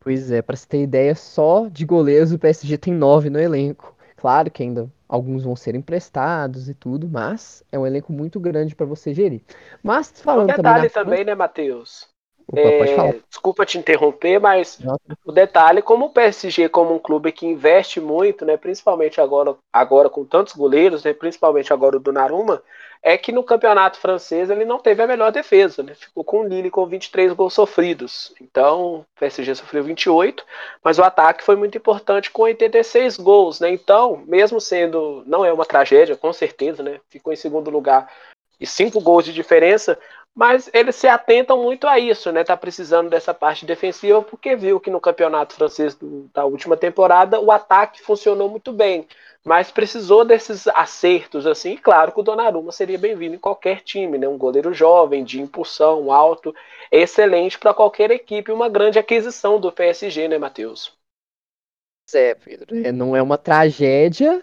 Pois é, para você ter ideia, só de goleiros o PSG tem nove no elenco. Claro que ainda alguns vão ser emprestados e tudo, mas é um elenco muito grande para você gerir. Mas falando um detalhe também, também né, Matheus? Opa. É, desculpa te interromper, mas Nossa. o detalhe, como o PSG, como um clube que investe muito, né, principalmente agora, agora com tantos goleiros, né, principalmente agora o Donnarumma, é que no campeonato francês ele não teve a melhor defesa, né? Ficou com o Lille com 23 gols sofridos. Então, o PSG sofreu 28, mas o ataque foi muito importante com 86 gols, né? Então, mesmo sendo não é uma tragédia, com certeza, né? Ficou em segundo lugar e cinco gols de diferença, mas eles se atentam muito a isso, né? Tá precisando dessa parte defensiva porque viu que no campeonato francês do, da última temporada o ataque funcionou muito bem, mas precisou desses acertos assim. E claro que o Donnarumma seria bem-vindo em qualquer time, né? Um goleiro jovem, de impulsão alto, excelente para qualquer equipe, uma grande aquisição do PSG, né, Matheus? É, Pedro, é, não é uma tragédia,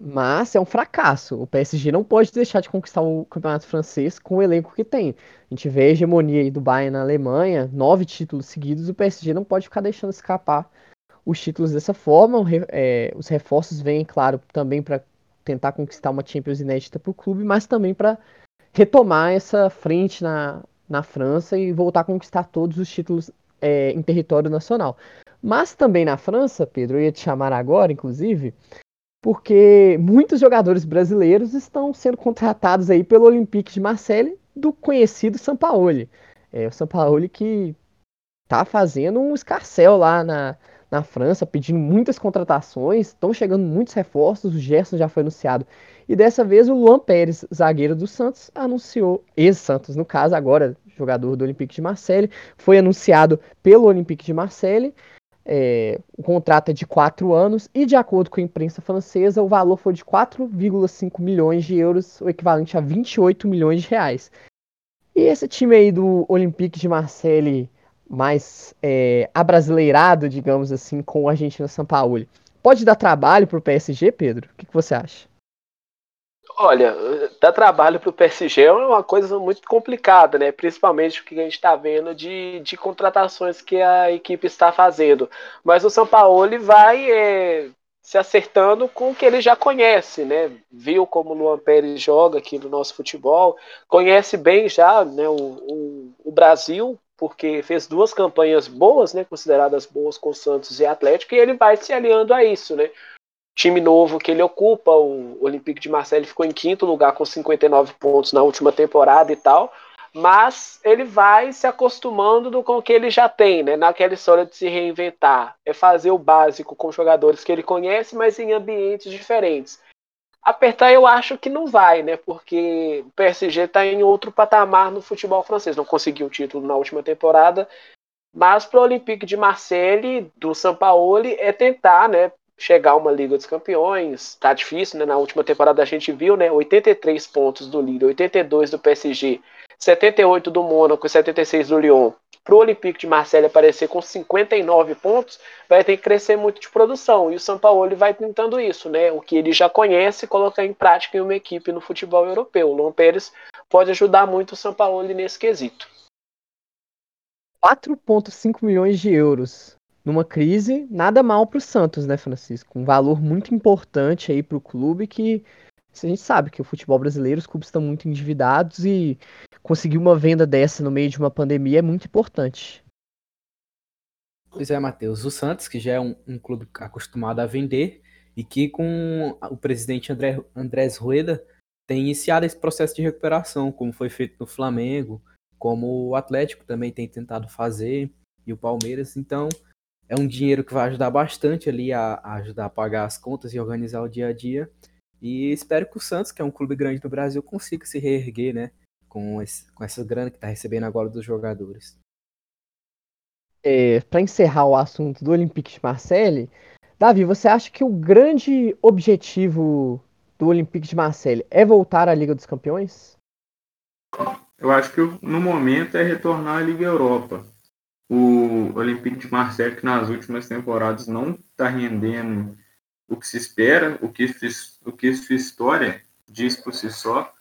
mas é um fracasso. O PSG não pode deixar de conquistar o campeonato francês com o elenco que tem. A gente vê a hegemonia aí do Bayern na Alemanha, nove títulos seguidos, o PSG não pode ficar deixando escapar os títulos dessa forma. É, os reforços vêm, claro, também para tentar conquistar uma Champions inédita para o clube, mas também para retomar essa frente na, na França e voltar a conquistar todos os títulos é, em território nacional. Mas também na França, Pedro, eu ia te chamar agora, inclusive, porque muitos jogadores brasileiros estão sendo contratados aí pelo Olympique de Marseille do conhecido Sampaoli. É, o Sampaoli que tá fazendo um escarcel lá na, na França, pedindo muitas contratações, estão chegando muitos reforços, o Gerson já foi anunciado. E dessa vez o Luan Pérez, zagueiro do Santos, anunciou, ex-Santos no caso, agora jogador do Olympique de Marseille, foi anunciado pelo Olympique de Marseille. É, o contrato é de 4 anos e, de acordo com a imprensa francesa, o valor foi de 4,5 milhões de euros, o equivalente a 28 milhões de reais. E esse time aí do Olympique de Marseille, mais é, abrasileirado, digamos assim, com o Argentina Sampaoli, pode dar trabalho para o PSG, Pedro? O que, que você acha? Olha, dar trabalho para o PSG é uma coisa muito complicada, né? Principalmente o que a gente está vendo de, de contratações que a equipe está fazendo. Mas o São Paulo vai é, se acertando com o que ele já conhece, né? Viu como o Luan Pérez joga aqui no nosso futebol, conhece bem já né, o, o, o Brasil, porque fez duas campanhas boas, né? Consideradas boas com o Santos e Atlético, e ele vai se aliando a isso, né? Time novo que ele ocupa, o Olympique de Marseille ficou em quinto lugar com 59 pontos na última temporada e tal, mas ele vai se acostumando do, com o que ele já tem, né? Naquela história de se reinventar, é fazer o básico com jogadores que ele conhece, mas em ambientes diferentes. Apertar eu acho que não vai, né? Porque o PSG está em outro patamar no futebol francês, não conseguiu o título na última temporada, mas para o Olympique de Marseille, do Sampaoli, é tentar, né? Chegar a uma Liga dos Campeões. Tá difícil, né? Na última temporada a gente viu, né? 83 pontos do Lille, 82 do PSG, 78 do Mônaco e 76 do Lyon. Pro Olympique de Marseille aparecer com 59 pontos, vai ter que crescer muito de produção. E o São Paulo vai tentando isso, né? O que ele já conhece, colocar em prática em uma equipe no futebol europeu. O Luan Pérez pode ajudar muito o São Paulo nesse quesito. 4,5 milhões de euros numa crise, nada mal para o Santos, né, Francisco? Um valor muito importante aí para o clube que a gente sabe que o futebol brasileiro, os clubes estão muito endividados e conseguir uma venda dessa no meio de uma pandemia é muito importante. Pois é, Matheus. O Santos, que já é um, um clube acostumado a vender e que com o presidente André, Andrés Rueda tem iniciado esse processo de recuperação, como foi feito no Flamengo, como o Atlético também tem tentado fazer e o Palmeiras. Então, é um dinheiro que vai ajudar bastante ali a, a, ajudar a pagar as contas e organizar o dia a dia. E espero que o Santos, que é um clube grande no Brasil, consiga se reerguer, né? Com, esse, com essa grana que está recebendo agora dos jogadores. É, Para encerrar o assunto do Olympique de Marseille, Davi, você acha que o grande objetivo do Olympique de Marseille é voltar à Liga dos Campeões? Eu acho que no momento é retornar à Liga Europa o Olympique de Marseille, que nas últimas temporadas não está rendendo o que se espera, o que, o que sua história diz por si só.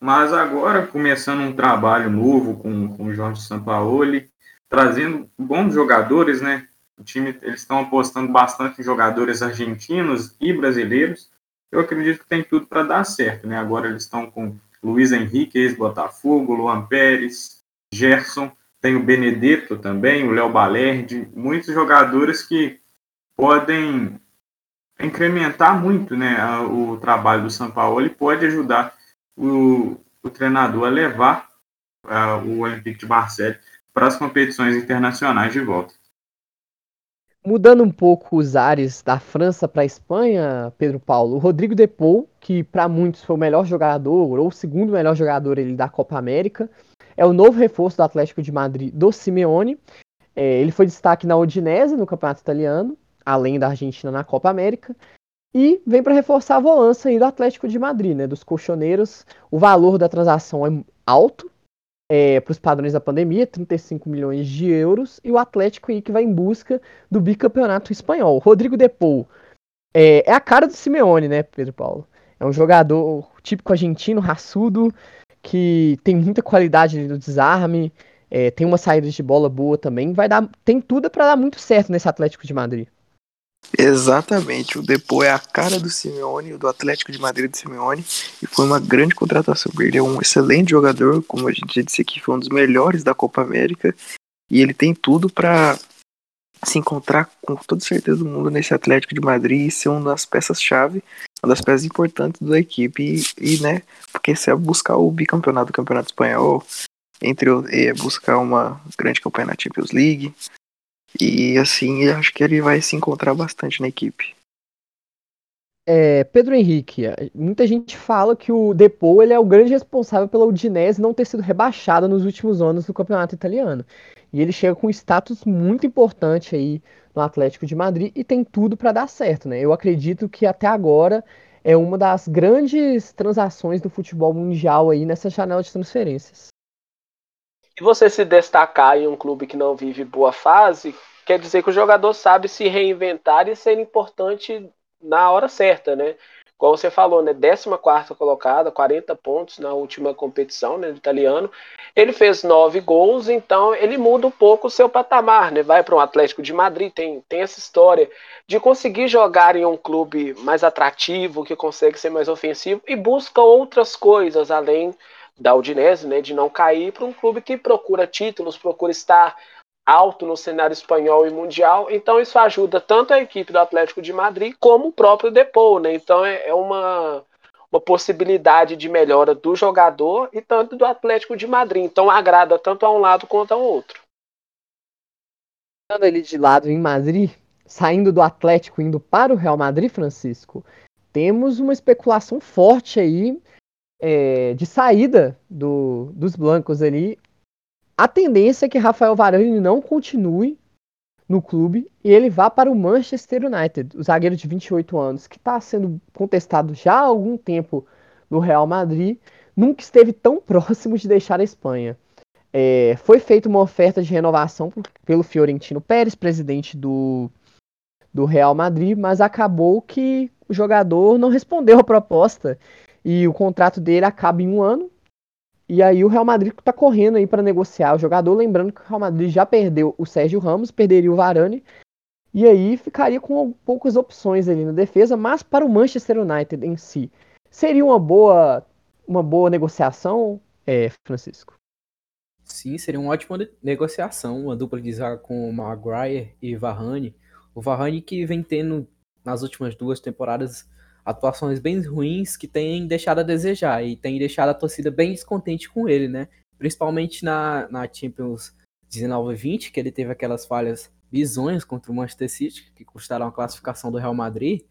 mas agora começando um trabalho novo com, com o Jorge Sampaoli, trazendo bons jogadores, né? O time, eles estão apostando bastante em jogadores argentinos e brasileiros. Eu acredito que tem tudo para dar certo, né? Agora eles estão com Luiz Henrique, ex-Botafogo, Luan Pérez, Gerson, tem o Benedetto também, o Léo Balerdi, muitos jogadores que podem incrementar muito né, o trabalho do São Paulo e pode ajudar o, o treinador a levar uh, o Olympique de Marseille para as competições internacionais de volta. Mudando um pouco os ares da França para a Espanha, Pedro Paulo, o Rodrigo Depou, que para muitos foi o melhor jogador, ou o segundo melhor jogador ele, da Copa América, é o novo reforço do Atlético de Madrid do Simeone. É, ele foi destaque na Udinese, no Campeonato Italiano, além da Argentina na Copa América. E vem para reforçar a volância do Atlético de Madrid, né, dos colchoneiros. O valor da transação é alto é, para os padrões da pandemia, 35 milhões de euros. E o Atlético aí que vai em busca do bicampeonato espanhol. Rodrigo Depou é, é a cara do Simeone, né, Pedro Paulo? É um jogador típico argentino, raçudo, que tem muita qualidade no desarme, é, tem uma saída de bola boa também. Vai dar, tem tudo para dar muito certo nesse Atlético de Madrid. Exatamente, o Depô é a cara do Simeone, do Atlético de Madrid do Simeone, e foi uma grande contratação. Ele é um excelente jogador, como a gente já disse aqui, foi um dos melhores da Copa América, e ele tem tudo para se encontrar com toda certeza do mundo nesse Atlético de Madrid e ser uma das peças-chave, uma das peças importantes da equipe, e, e né, porque se é buscar o bicampeonato do Campeonato Espanhol, entre é, buscar uma grande campanha na Champions League, e assim, acho que ele vai se encontrar bastante na equipe. É, Pedro Henrique, muita gente fala que o Depou ele é o grande responsável pela Udinese não ter sido rebaixada nos últimos anos do campeonato italiano. E ele chega com um status muito importante aí no Atlético de Madrid e tem tudo para dar certo, né? Eu acredito que até agora é uma das grandes transações do futebol mundial aí nessa janela de transferências. E você se destacar em um clube que não vive boa fase, quer dizer que o jogador sabe se reinventar e ser importante na hora certa, né? Como você falou, né? 14 colocada, 40 pontos na última competição né, do italiano. Ele fez nove gols, então ele muda um pouco o seu patamar, né? Vai para um Atlético de Madrid, tem, tem essa história de conseguir jogar em um clube mais atrativo, que consegue ser mais ofensivo e busca outras coisas além da Udinese, né, de não cair para um clube que procura títulos, procura estar alto no cenário espanhol e mundial. Então isso ajuda tanto a equipe do Atlético de Madrid como o próprio Depou, né? Então é, é uma uma possibilidade de melhora do jogador e tanto do Atlético de Madrid. Então agrada tanto a um lado quanto ao outro. Estando ali de lado em Madrid, saindo do Atlético indo para o Real Madrid, Francisco, temos uma especulação forte aí é, de saída do, dos blancos ali, a tendência é que Rafael Varane não continue no clube e ele vá para o Manchester United, o zagueiro de 28 anos, que está sendo contestado já há algum tempo no Real Madrid, nunca esteve tão próximo de deixar a Espanha. É, foi feita uma oferta de renovação pelo Fiorentino Pérez, presidente do, do Real Madrid, mas acabou que o jogador não respondeu a proposta e o contrato dele acaba em um ano. E aí o Real Madrid está correndo aí para negociar o jogador, lembrando que o Real Madrid já perdeu o Sérgio Ramos, perderia o Varane, e aí ficaria com poucas opções ali na defesa, mas para o Manchester United em si, seria uma boa, uma boa negociação, é, Francisco? Sim, seria uma ótima negociação, uma dupla de zaga com Maguire e Varane. O Varane que vem tendo nas últimas duas temporadas atuações bem ruins que têm deixado a desejar e tem deixado a torcida bem descontente com ele, né? Principalmente na, na Champions 19-20, que ele teve aquelas falhas bizonhas contra o Manchester City, que custaram a classificação do Real Madrid.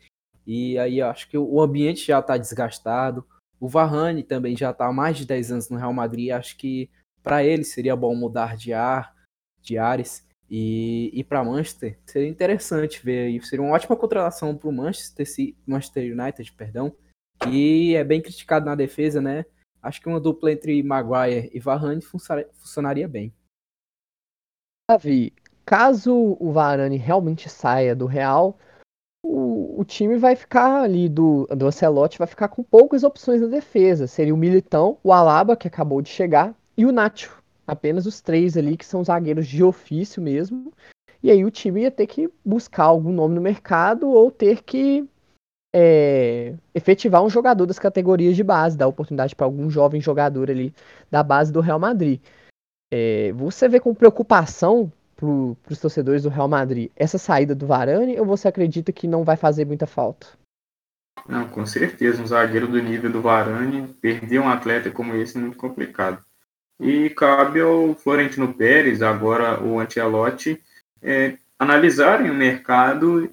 E aí acho que o ambiente já está desgastado. O Varane também já está há mais de 10 anos no Real Madrid. Acho que para ele seria bom mudar de ar, de ares e para Manchester seria interessante ver aí. Seria uma ótima contratação para o Manchester, Manchester United, perdão, que é bem criticado na defesa, né? Acho que uma dupla entre Maguire e Varane funcionaria bem. Davi, caso o Varane realmente saia do Real, o, o time vai ficar ali do, do Ancelotti, vai ficar com poucas opções na defesa. Seria o Militão, o Alaba, que acabou de chegar, e o Nacho. Apenas os três ali que são zagueiros de ofício mesmo. E aí o time ia ter que buscar algum nome no mercado ou ter que é, efetivar um jogador das categorias de base, dar oportunidade para algum jovem jogador ali da base do Real Madrid. É, você vê com preocupação para os torcedores do Real Madrid essa saída do Varane ou você acredita que não vai fazer muita falta? Não, com certeza, um zagueiro do nível do Varane, perder um atleta como esse é muito complicado. E cabe ao Florentino Pérez, agora o Ancelotti, é, analisarem o mercado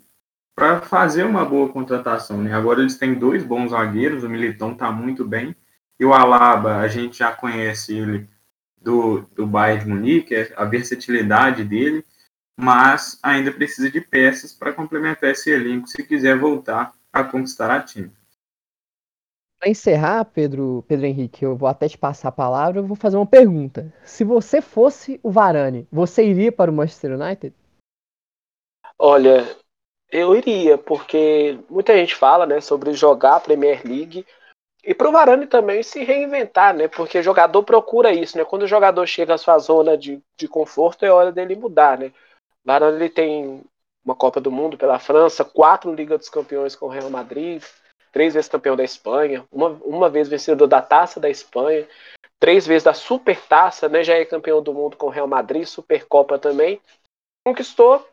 para fazer uma boa contratação. Né? Agora eles têm dois bons zagueiros, o Militão está muito bem, e o Alaba, a gente já conhece ele do, do Bayern de Munique, é a versatilidade dele, mas ainda precisa de peças para complementar esse elenco se quiser voltar a conquistar a time. Para encerrar, Pedro, Pedro Henrique, eu vou até te passar a palavra, eu vou fazer uma pergunta. Se você fosse o Varane, você iria para o Manchester United? Olha, eu iria, porque muita gente fala, né, sobre jogar a Premier League e pro Varane também se reinventar, né? Porque jogador procura isso, né? Quando o jogador chega à sua zona de, de conforto, é hora dele mudar, né? Varane ele tem uma Copa do Mundo pela França, quatro Liga dos Campeões com o Real Madrid, três vezes campeão da Espanha, uma, uma vez vencedor da Taça da Espanha, três vezes da Super Taça, né? Já é campeão do mundo com o Real Madrid, Supercopa também. Conquistou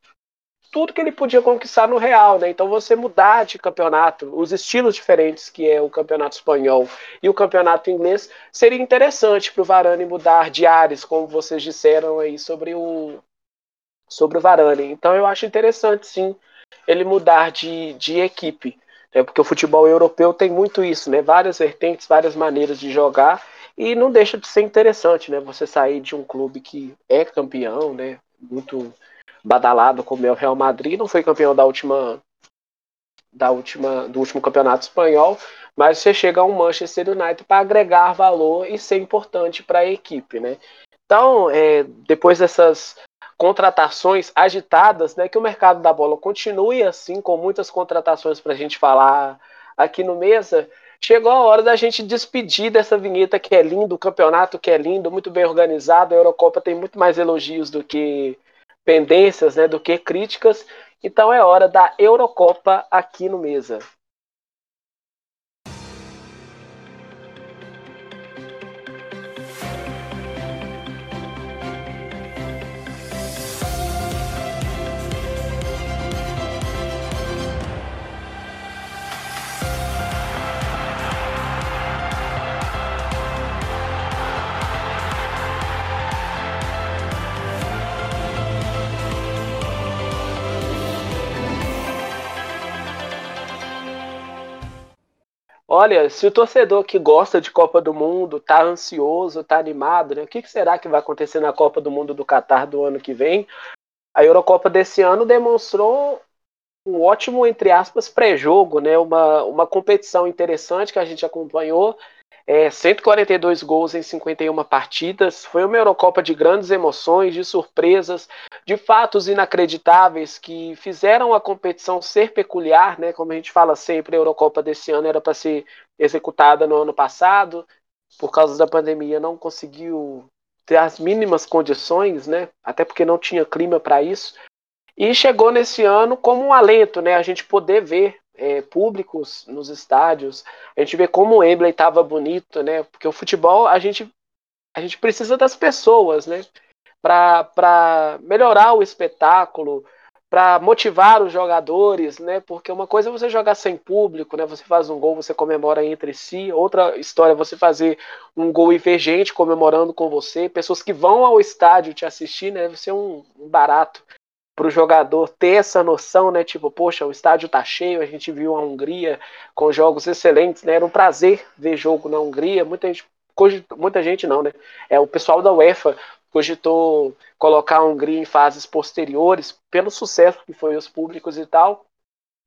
tudo que ele podia conquistar no Real, né? Então você mudar de campeonato, os estilos diferentes que é o campeonato espanhol e o campeonato inglês, seria interessante para o Varane mudar de ares, como vocês disseram aí sobre o sobre o Varane. Então eu acho interessante sim ele mudar de, de equipe, né? porque o futebol europeu tem muito isso, né? Várias vertentes, várias maneiras de jogar e não deixa de ser interessante, né? Você sair de um clube que é campeão, né? Muito badalado como é o Real Madrid, não foi campeão da última da última do último campeonato espanhol, mas você chega a um Manchester United para agregar valor e ser importante para a equipe, né? Então, é, depois dessas contratações agitadas, né, que o mercado da bola continue assim, com muitas contratações para a gente falar aqui no mesa, chegou a hora da gente despedir dessa vinheta que é lindo, o campeonato que é lindo, muito bem organizado, a Eurocopa tem muito mais elogios do que pendências né, do que críticas. Então é hora da Eurocopa aqui no Mesa. Olha, se o torcedor que gosta de Copa do Mundo tá ansioso, tá animado, né? O que, que será que vai acontecer na Copa do Mundo do Catar do ano que vem? A Eurocopa desse ano demonstrou um ótimo, entre aspas, pré-jogo, né? Uma, uma competição interessante que a gente acompanhou. É, 142 gols em 51 partidas. Foi uma Eurocopa de grandes emoções, de surpresas, de fatos inacreditáveis que fizeram a competição ser peculiar, né? Como a gente fala sempre, a Eurocopa desse ano era para ser executada no ano passado, por causa da pandemia não conseguiu ter as mínimas condições, né? Até porque não tinha clima para isso. E chegou nesse ano como um alento, né? A gente poder ver é, públicos nos estádios, a gente vê como o Wembley estava bonito, né? Porque o futebol a gente a gente precisa das pessoas, né? Para melhorar o espetáculo, para motivar os jogadores, né? Porque uma coisa é você jogar sem público, né? Você faz um gol, você comemora entre si. Outra história é você fazer um gol e ver gente comemorando com você, pessoas que vão ao estádio te assistir, né? Deve ser um, um barato para o jogador ter essa noção, né? Tipo, poxa, o estádio tá cheio, a gente viu a Hungria com jogos excelentes, né? Era um prazer ver jogo na Hungria. Muita gente, muita gente não, né? É o pessoal da UEFA cogitou colocar a Hungria em fases posteriores pelo sucesso que foi os públicos e tal.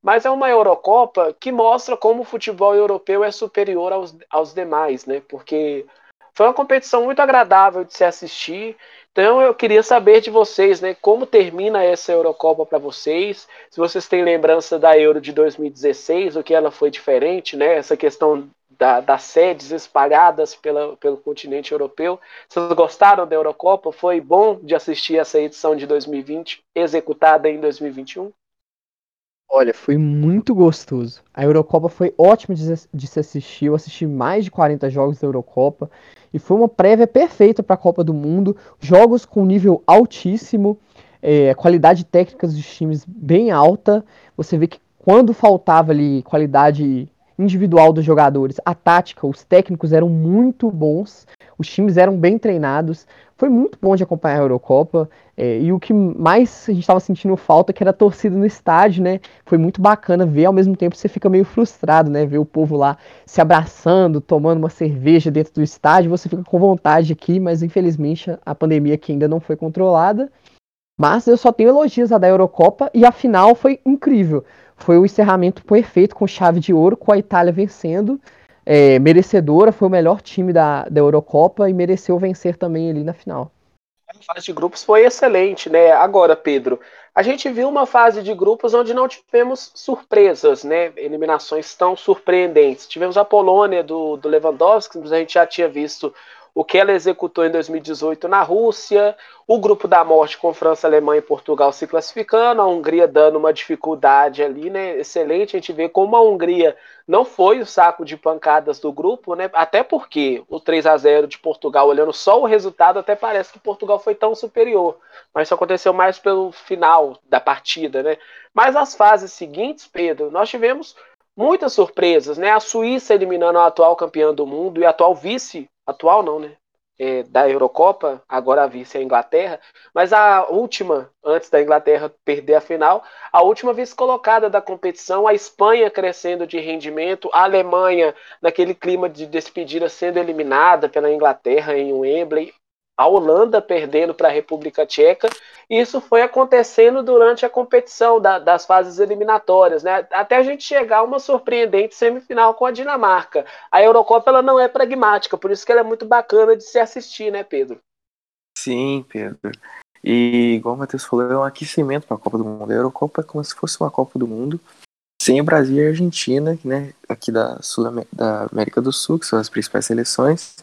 Mas é uma Eurocopa que mostra como o futebol europeu é superior aos, aos demais, né? Porque foi uma competição muito agradável de se assistir, Então eu queria saber de vocês, né, como termina essa Eurocopa para vocês? Se vocês têm lembrança da Euro de 2016, o que ela foi diferente, né? Essa questão da, das sedes espalhadas pela, pelo continente europeu. Vocês gostaram da Eurocopa? Foi bom de assistir essa edição de 2020 executada em 2021? Olha, foi muito gostoso. A Eurocopa foi ótima de, se assistir. Eu assisti mais de 40 jogos da Eurocopa e foi uma prévia perfeita para a Copa do Mundo. Jogos com nível altíssimo, é, qualidade técnica dos times bem alta. Você vê que quando faltava ali qualidade individual dos jogadores, a tática, os técnicos eram muito bons, os times eram bem treinados. Foi muito bom de acompanhar a Eurocopa. É, e o que mais a gente estava sentindo falta que era a torcida no estádio, né? Foi muito bacana ver, ao mesmo tempo você fica meio frustrado, né? Ver o povo lá se abraçando, tomando uma cerveja dentro do estádio, você fica com vontade aqui, mas infelizmente a pandemia aqui ainda não foi controlada. Mas eu só tenho elogios a da Eurocopa e a final foi incrível. Foi o encerramento perfeito com chave de ouro, com a Itália vencendo. É, merecedora, foi o melhor time da, da Eurocopa e mereceu vencer também ali na final. A fase de grupos foi excelente, né? Agora, Pedro, a gente viu uma fase de grupos onde não tivemos surpresas, né? Eliminações tão surpreendentes. Tivemos a Polônia do, do Lewandowski, a gente já tinha visto o que ela executou em 2018 na Rússia, o grupo da morte com França, Alemanha e Portugal se classificando, a Hungria dando uma dificuldade ali, né? Excelente a gente vê como a Hungria não foi o saco de pancadas do grupo, né? Até porque o 3 a 0 de Portugal, olhando só o resultado, até parece que Portugal foi tão superior, mas isso aconteceu mais pelo final da partida, né? Mas as fases seguintes, Pedro, nós tivemos muitas surpresas, né? A Suíça eliminando a atual campeã do mundo e atual vice atual não, né? É, da Eurocopa, agora a vice é a Inglaterra, mas a última, antes da Inglaterra perder a final, a última vice-colocada da competição, a Espanha crescendo de rendimento, a Alemanha naquele clima de despedida sendo eliminada pela Inglaterra em Wembley, a Holanda perdendo para a República Tcheca. E isso foi acontecendo durante a competição da, das fases eliminatórias, né? Até a gente chegar a uma surpreendente semifinal com a Dinamarca. A Eurocopa ela não é pragmática, por isso que ela é muito bacana de se assistir, né, Pedro? Sim, Pedro. E igual o Matheus falou, é um aquecimento para a Copa do Mundo. A Eurocopa é como se fosse uma Copa do Mundo sem o Brasil e a Argentina, né, aqui da, Sul, da América do Sul, que são as principais seleções,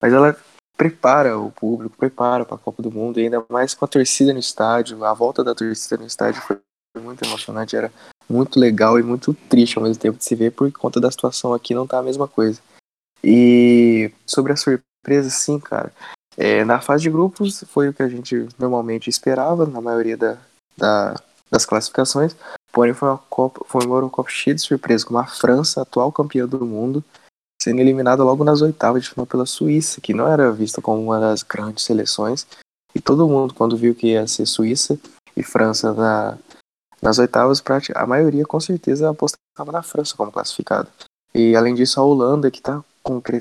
mas ela prepara o público, prepara para a Copa do Mundo, e ainda mais com a torcida no estádio. A volta da torcida no estádio foi muito emocionante, era muito legal e muito triste ao mesmo tempo de se ver, por conta da situação aqui não tá a mesma coisa. E sobre a surpresa, sim, cara. É, na fase de grupos foi o que a gente normalmente esperava, na maioria da, da, das classificações. Porém, foi uma, Copa, foi uma Eurocopa cheia de surpresa, com a França, atual campeã do mundo, sendo eliminada logo nas oitavas de final pela Suíça, que não era vista como uma das grandes seleções. E todo mundo, quando viu que ia ser Suíça e França na, nas oitavas, a maioria com certeza apostava na França como classificada. E além disso, a Holanda, que está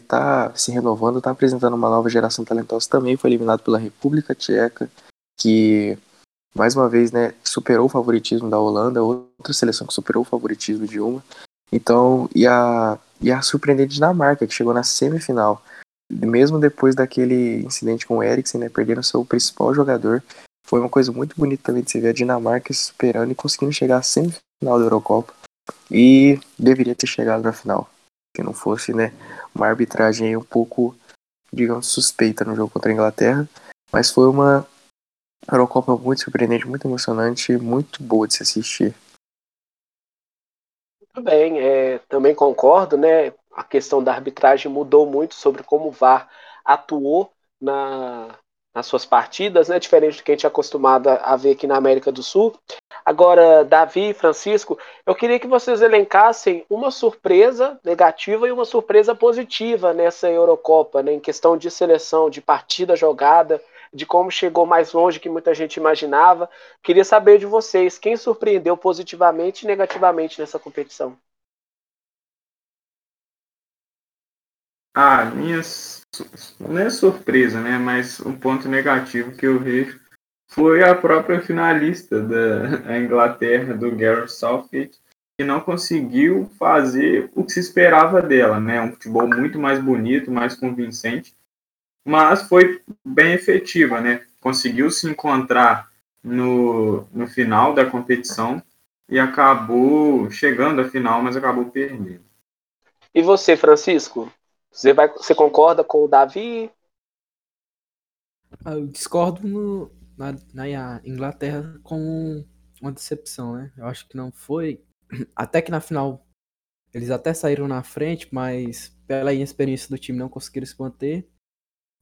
tá se renovando, está apresentando uma nova geração talentosa, também foi eliminado pela República Tcheca, que mais uma vez né, superou o favoritismo da Holanda, outra seleção que superou o favoritismo de uma. Então, e a e a surpreendente Dinamarca, que chegou na semifinal. Mesmo depois daquele incidente com o Eriksen, né, perdendo seu principal jogador, foi uma coisa muito bonita também de se ver a Dinamarca superando e conseguindo chegar à semifinal da Eurocopa. E deveria ter chegado na final. Se não fosse, né, uma arbitragem um pouco, digamos, suspeita no jogo contra a Inglaterra. Mas foi uma Eurocopa muito surpreendente, muito emocionante, muito boa de se assistir. Muito bem, é, também concordo, né? A questão da arbitragem mudou muito sobre como o VAR atuou na, nas suas partidas, né? Diferente do que a gente é acostumado a ver aqui na América do Sul. Agora, Davi e Francisco, eu queria que vocês elencassem uma surpresa negativa e uma surpresa positiva nessa Eurocopa, né? Em questão de seleção, de partida jogada de como chegou mais longe que muita gente imaginava. Queria saber de vocês, quem surpreendeu positivamente e negativamente nessa competição? Ah, minha não é surpresa, né? Mas um ponto negativo que eu vejo foi a própria finalista da Inglaterra, do Gareth Southgate, que não conseguiu fazer o que se esperava dela, né? Um futebol muito mais bonito, mais convincente, mas foi bem efetiva, né? conseguiu se encontrar no, no final da competição e acabou chegando à final, mas acabou perdendo. E você, Francisco? Você, vai, você concorda com o Davi? Eu discordo no, na, na Inglaterra com uma decepção, né? Eu acho que não foi. Até que na final eles até saíram na frente, mas pela inexperiência do time não conseguiram se manter.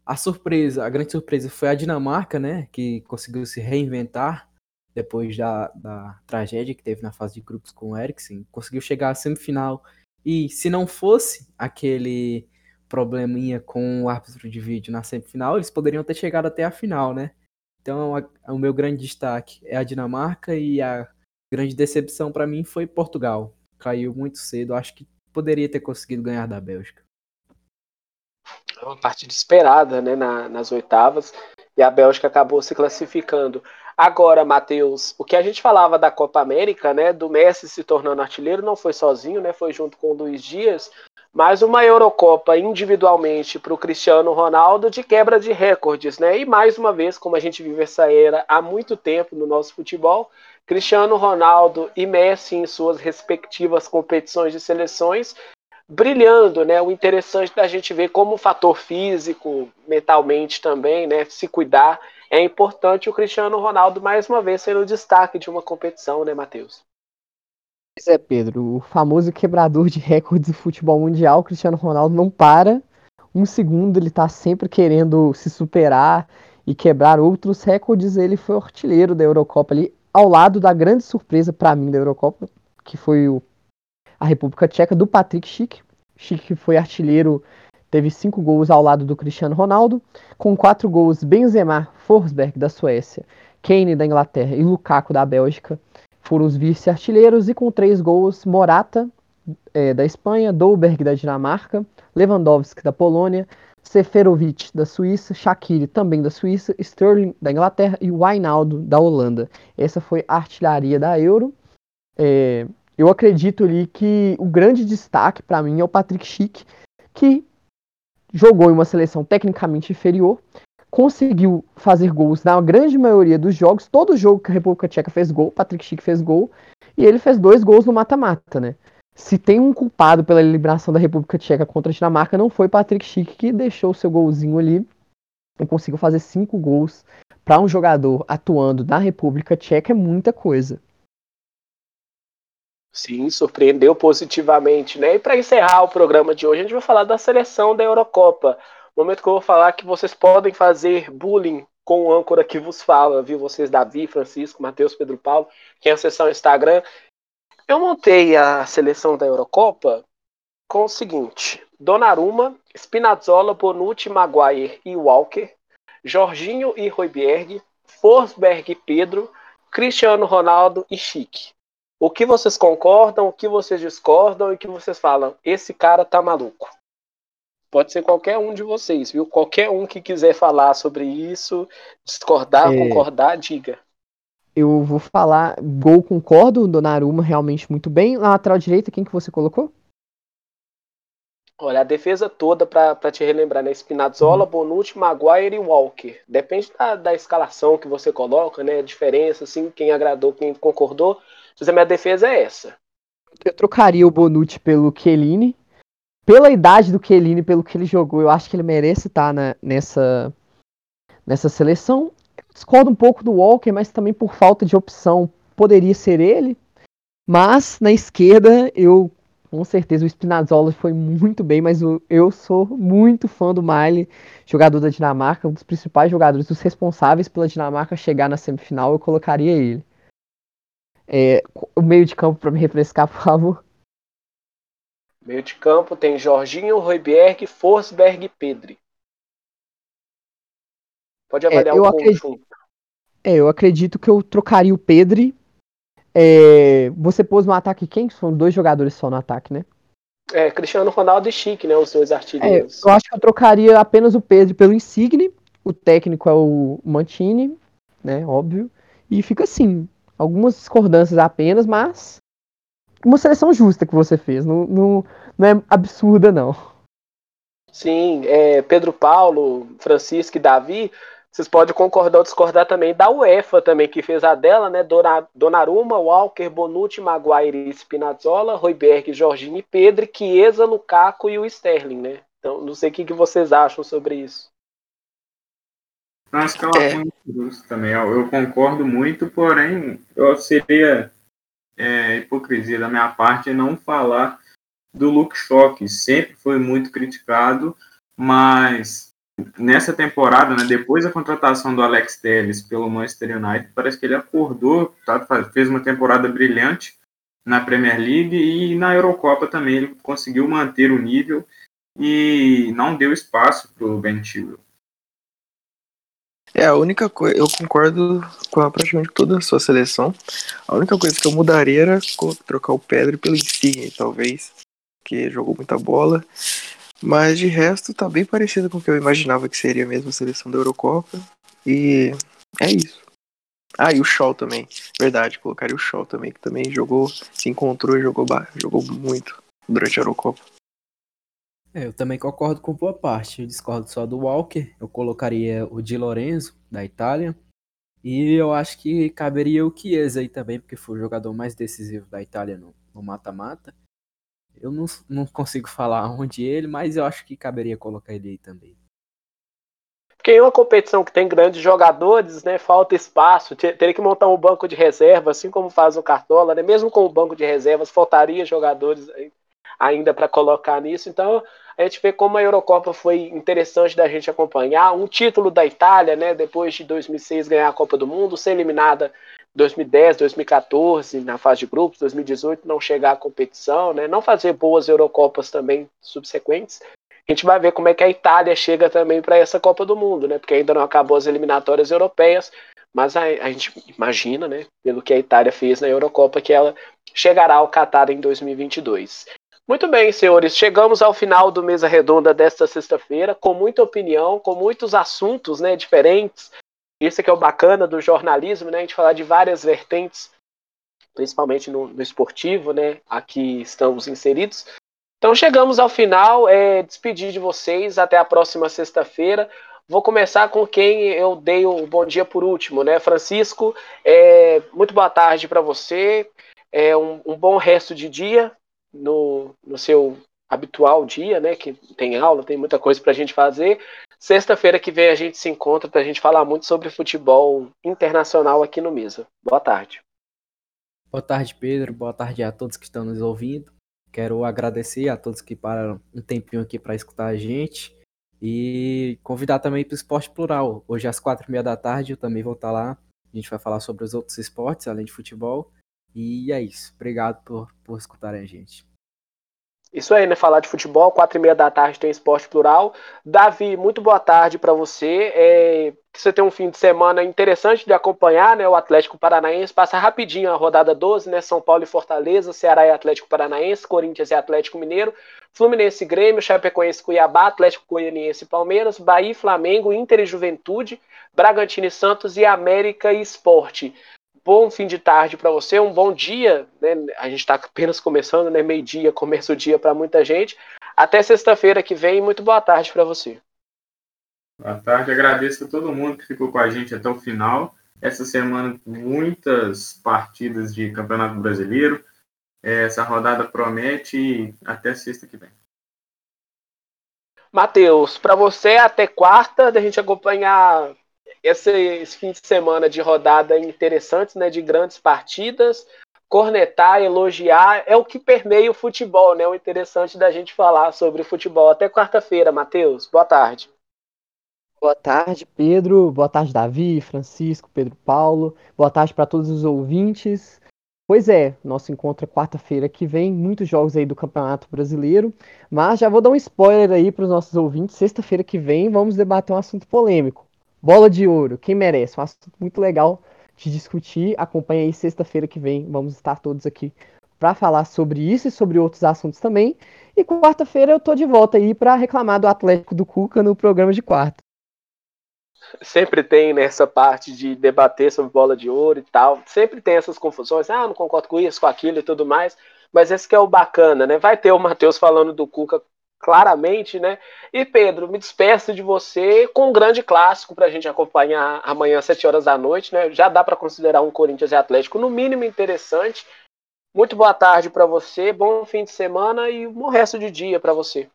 A surpresa, a grande surpresa foi a Dinamarca, né? Que conseguiu se reinventar depois da, da tragédia que teve na fase de grupos com o Eriksen. Conseguiu chegar à semifinal. E se não fosse aquele probleminha com o árbitro de vídeo na semifinal, eles poderiam ter chegado até a final, né? Então, a, o meu grande destaque é a Dinamarca e a grande decepção para mim foi Portugal. Caiu muito cedo, acho que poderia ter conseguido ganhar da Bélgica. Uma partida esperada né, na, nas oitavas e a Bélgica acabou se classificando. Agora, Matheus, o que a gente falava da Copa América, né, do Messi se tornando artilheiro, não foi sozinho, né, foi junto com o Luiz Dias, mas uma Eurocopa individualmente para o Cristiano Ronaldo de quebra de recordes, né? E mais uma vez, como a gente vive essa era há muito tempo no nosso futebol, Cristiano Ronaldo e Messi em suas respectivas competições de seleções brilhando, né? O interessante da gente ver como o fator físico, mentalmente também, né? Se cuidar é importante. O Cristiano Ronaldo mais uma vez sendo o destaque de uma competição, né, Matheus? Pois é, Pedro, o famoso quebrador de recordes do futebol mundial, Cristiano Ronaldo não para um segundo, ele tá sempre querendo se superar e quebrar outros recordes. Ele foi artilheiro da Eurocopa ali, ao lado da grande surpresa para mim da Eurocopa, que foi o, a República Tcheca do Patrick Schick. Schick foi artilheiro, teve cinco gols ao lado do Cristiano Ronaldo, com quatro gols Benzema, Forsberg da Suécia, Kane da Inglaterra e Lukaku da Bélgica foram os vice-artilheiros e com três gols Morata é, da Espanha, Dolberg da Dinamarca, Lewandowski da Polônia, Seferovic da Suíça, Shaqiri também da Suíça, Sterling da Inglaterra e Wijnaldum da Holanda. Essa foi a artilharia da Euro. É, eu acredito ali que o grande destaque para mim é o Patrick Schick, que jogou em uma seleção tecnicamente inferior, conseguiu fazer gols na grande maioria dos jogos. Todo jogo que a República Tcheca fez gol, Patrick Schick fez gol, e ele fez dois gols no mata-mata, né? Se tem um culpado pela eliminação da República Tcheca contra a Dinamarca, não foi Patrick Schick que deixou seu golzinho ali e conseguiu fazer cinco gols para um jogador atuando na República Tcheca é muita coisa. Sim, surpreendeu positivamente, né? E para encerrar o programa de hoje, a gente vai falar da seleção da Eurocopa momento que eu vou falar que vocês podem fazer bullying com o âncora que vos fala, viu? Vocês, Davi, Francisco, Matheus, Pedro Paulo, quem acessar o Instagram. Eu montei a seleção da Eurocopa com o seguinte: Donnarumma, Spinazzola, Bonucci, Maguire e Walker, Jorginho e Royberg, Forsberg e Pedro, Cristiano Ronaldo e Chique. O que vocês concordam, o que vocês discordam e o que vocês falam? Esse cara tá maluco. Pode ser qualquer um de vocês, viu? Qualquer um que quiser falar sobre isso, discordar, é... concordar, diga. Eu vou falar, gol concordo, Donnarumma realmente muito bem. Na lateral direita, quem que você colocou? Olha, a defesa toda, para te relembrar, né? Spinazzola, uhum. Bonucci, Maguire e Walker. Depende da, da escalação que você coloca, né? A diferença, assim, quem agradou, quem concordou. Mas a minha defesa é essa. Eu trocaria o Bonucci pelo Chiellini, pela idade do Kelini, pelo que ele jogou, eu acho que ele merece estar na, nessa, nessa seleção. Eu discordo um pouco do Walker, mas também por falta de opção poderia ser ele. Mas na esquerda, eu com certeza o Spinazzola foi muito bem, mas eu, sou muito fã do Miley, jogador da Dinamarca, um dos principais jogadores, os responsáveis pela Dinamarca chegar na semifinal, eu colocaria ele. É, o meio de campo para me refrescar, por favor. Meio de campo tem Jorginho, Roiberg, Forsberg e Pedri. Pode é, avaliar é, o acredito, conjunto. É, eu acredito que eu trocaria o Pedri. É, você pôs no ataque quem? São dois jogadores só no ataque, né? É, Cristiano Ronaldo e Chique, né? Os dois artilheiros. É, eu acho que eu trocaria apenas o Pedro pelo Insigne. O técnico é o Mantini, né? Óbvio. E fica assim. Algumas discordâncias apenas, mas uma seleção justa que você fez. Não, não, não é absurda, não. Sim, é, Pedro Paulo, Francisco e Davi vocês podem concordar ou discordar também da UEFA também, que fez a dela, né? Donnarumma, Walker, Bonucci, Maguire Spinazzola, Royberg, Jorginho e Pedro, Chiesa, Lukaku e o Sterling, né? Então, não sei o que vocês acham sobre isso. Acho que é uma é. também. Eu, eu, concordo muito, porém, eu seria é, hipocrisia da minha parte não falar do Luke Shaw, que sempre foi muito criticado, mas nessa temporada, né, depois da contratação do Alex Telles pelo Manchester United, parece que ele acordou, tá, fez uma temporada brilhante na Premier League e na Eurocopa também ele conseguiu manter o nível e não deu espaço para o Ben Chilwell. É, a única coisa, eu concordo com praticamente toda a sua seleção. A única coisa que eu mudaria era trocar o Pedro pelo Insigne, talvez, que jogou muita bola. Mas de resto tá bem parecido com o que eu imaginava que seria mesmo a seleção da Eurocopa. E é isso. Ah, e o Shaw também. Verdade, colocaria o Shaw também, que também jogou, se encontrou e jogou, jogou muito durante a Eurocopa. É, eu também concordo com boa parte. Eu discordo só do Walker. Eu colocaria o Di Lorenzo, da Itália. E eu acho que caberia o Chiesa aí também, porque foi o jogador mais decisivo da Itália no mata-mata. Eu não, não consigo falar onde ele, mas eu acho que caberia colocar ele aí também. Porque em uma competição que tem grandes jogadores, né, falta espaço, teria que montar um banco de reserva, assim como faz o Cartola, né, mesmo com o banco de reservas, faltaria jogadores ainda para colocar nisso. Então, a gente vê como a Eurocopa foi interessante da gente acompanhar. Um título da Itália, né, depois de 2006 ganhar a Copa do Mundo, ser eliminada 2010, 2014 na fase de grupos, 2018 não chegar à competição, né? Não fazer boas Eurocopas também subsequentes. A gente vai ver como é que a Itália chega também para essa Copa do Mundo, né? Porque ainda não acabou as eliminatórias europeias, mas a, a, gente imagina, né? Pelo que a Itália fez na Eurocopa, que ela chegará ao Qatar em 2022. Muito bem, senhores, chegamos ao final do Mesa Redonda desta sexta-feira, com muita opinião, com muitos assuntos né, diferentes, isso que é o bacana do jornalismo, né? A gente falar de várias vertentes, principalmente no, no esportivo, né? Aqui estamos inseridos. Então chegamos ao final, é, despedir de vocês, até a próxima sexta-feira. Vou começar com quem eu dei o bom dia por último, né? Francisco, é, muito boa tarde para você, é, um, um, bom resto de dia no, no seu habitual dia, né? Que tem aula, tem muita coisa para a gente fazer. Sexta-feira que vem a gente se encontra para a gente falar muito sobre futebol internacional aqui no Mesa. Boa tarde. Boa tarde, Pedro. Boa tarde a todos que estão nos ouvindo. Quero agradecer a todos que pararam um tempinho aqui para escutar a gente e convidar também para o Esporte Plural. Hoje às quatro e meia da tarde eu também vou estar lá. A gente vai falar sobre os outros esportes, além de futebol. E é isso. Obrigado por, por escutarem a gente. Isso aí, né? Falar de futebol, quatro e meia da tarde tem esporte plural. Davi, muito boa tarde para você. É, você tem um fim de semana interessante de acompanhar, né? O Atlético Paranaense passa rapidinho a rodada 12, né? São Paulo e Fortaleza, Ceará e Atlético Paranaense, Corinthians e Atlético Mineiro, Fluminense e Grêmio, Chapecoense e Cuiabá, Atlético Goianiense e Palmeiras, Bahia e Flamengo, Inter e Juventude, Bragantino e Santos e América e Esporte bom fim de tarde para você, um bom dia, né? A gente está apenas começando, né? Meio-dia, começo o dia para muita gente. Até sexta-feira que vem, muito boa tarde para você. Boa tarde, agradeço a todo mundo que ficou com a gente até o final. Essa semana, muitas partidas de Campeonato Brasileiro. Essa rodada promete até sexta que vem. Matheus, para você até quarta, da gente acompanhar esse, esse fim de semana de rodada interessante, né, de grandes partidas, cornetar, elogiar, é o que permeia o futebol, né? O interessante da gente falar sobre o futebol. Até quarta-feira, Matheus. Boa tarde. Boa tarde, Pedro. Boa tarde, Davi, Francisco, Pedro Paulo. Boa tarde para todos os ouvintes. Pois é, nosso encontro é quarta-feira que vem, muitos jogos aí do Campeonato Brasileiro, mas já vou dar um spoiler aí para os nossos ouvintes. Sexta-feira que vem vamos debater um assunto polêmico. Bola de ouro, quem merece? Um assunto muito legal de discutir. Acompanhe aí sexta-feira que vem. Vamos estar todos aqui para falar sobre isso e sobre outros assuntos também. E quarta-feira eu tô de volta aí para reclamar do Atlético do Cuca no programa de quarta. Sempre tem nessa parte de debater sobre bola de ouro e tal. Sempre tem essas confusões. Ah, não concordo com isso, com aquilo e tudo mais. Mas esse que é o bacana, né? Vai ter o Matheus falando do Cuca claramente, né? E Pedro, me despeço de você com um grande clássico para a gente acompanhar amanhã às 7 horas da noite, né? Já dá para considerar um Corinthians e Atlético no mínimo interessante. Muito boa tarde para você, bom fim de semana e um bom resto de dia para você.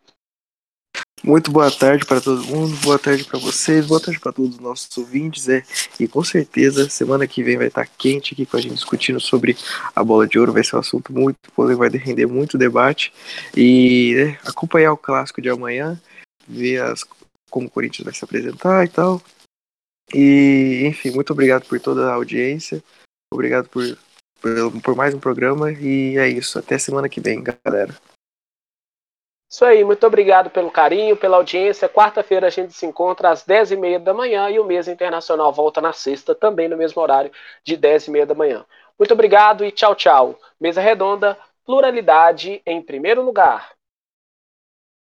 Muito boa tarde para todo mundo, boa tarde para vocês, boa tarde para todos os nossos ouvintes. É, e com certeza, semana que vem vai estar quente aqui com a gente discutindo sobre a bola de ouro. Vai ser um assunto muito polêmico, vai render muito debate. E né, acompanhar o clássico de amanhã, ver as, como o Corinthians vai se apresentar e tal. E, enfim, muito obrigado por toda a audiência. Obrigado por, por, por mais um programa. E é isso. Até semana que vem, galera. Isso aí, muito obrigado pelo carinho, pela audiência. Quarta-feira a gente se encontra às 10h30 da manhã e o Mesa Internacional volta na sexta, também no mesmo horário, de 10h30 da manhã. Muito obrigado e tchau, tchau. Mesa Redonda, pluralidade em primeiro lugar.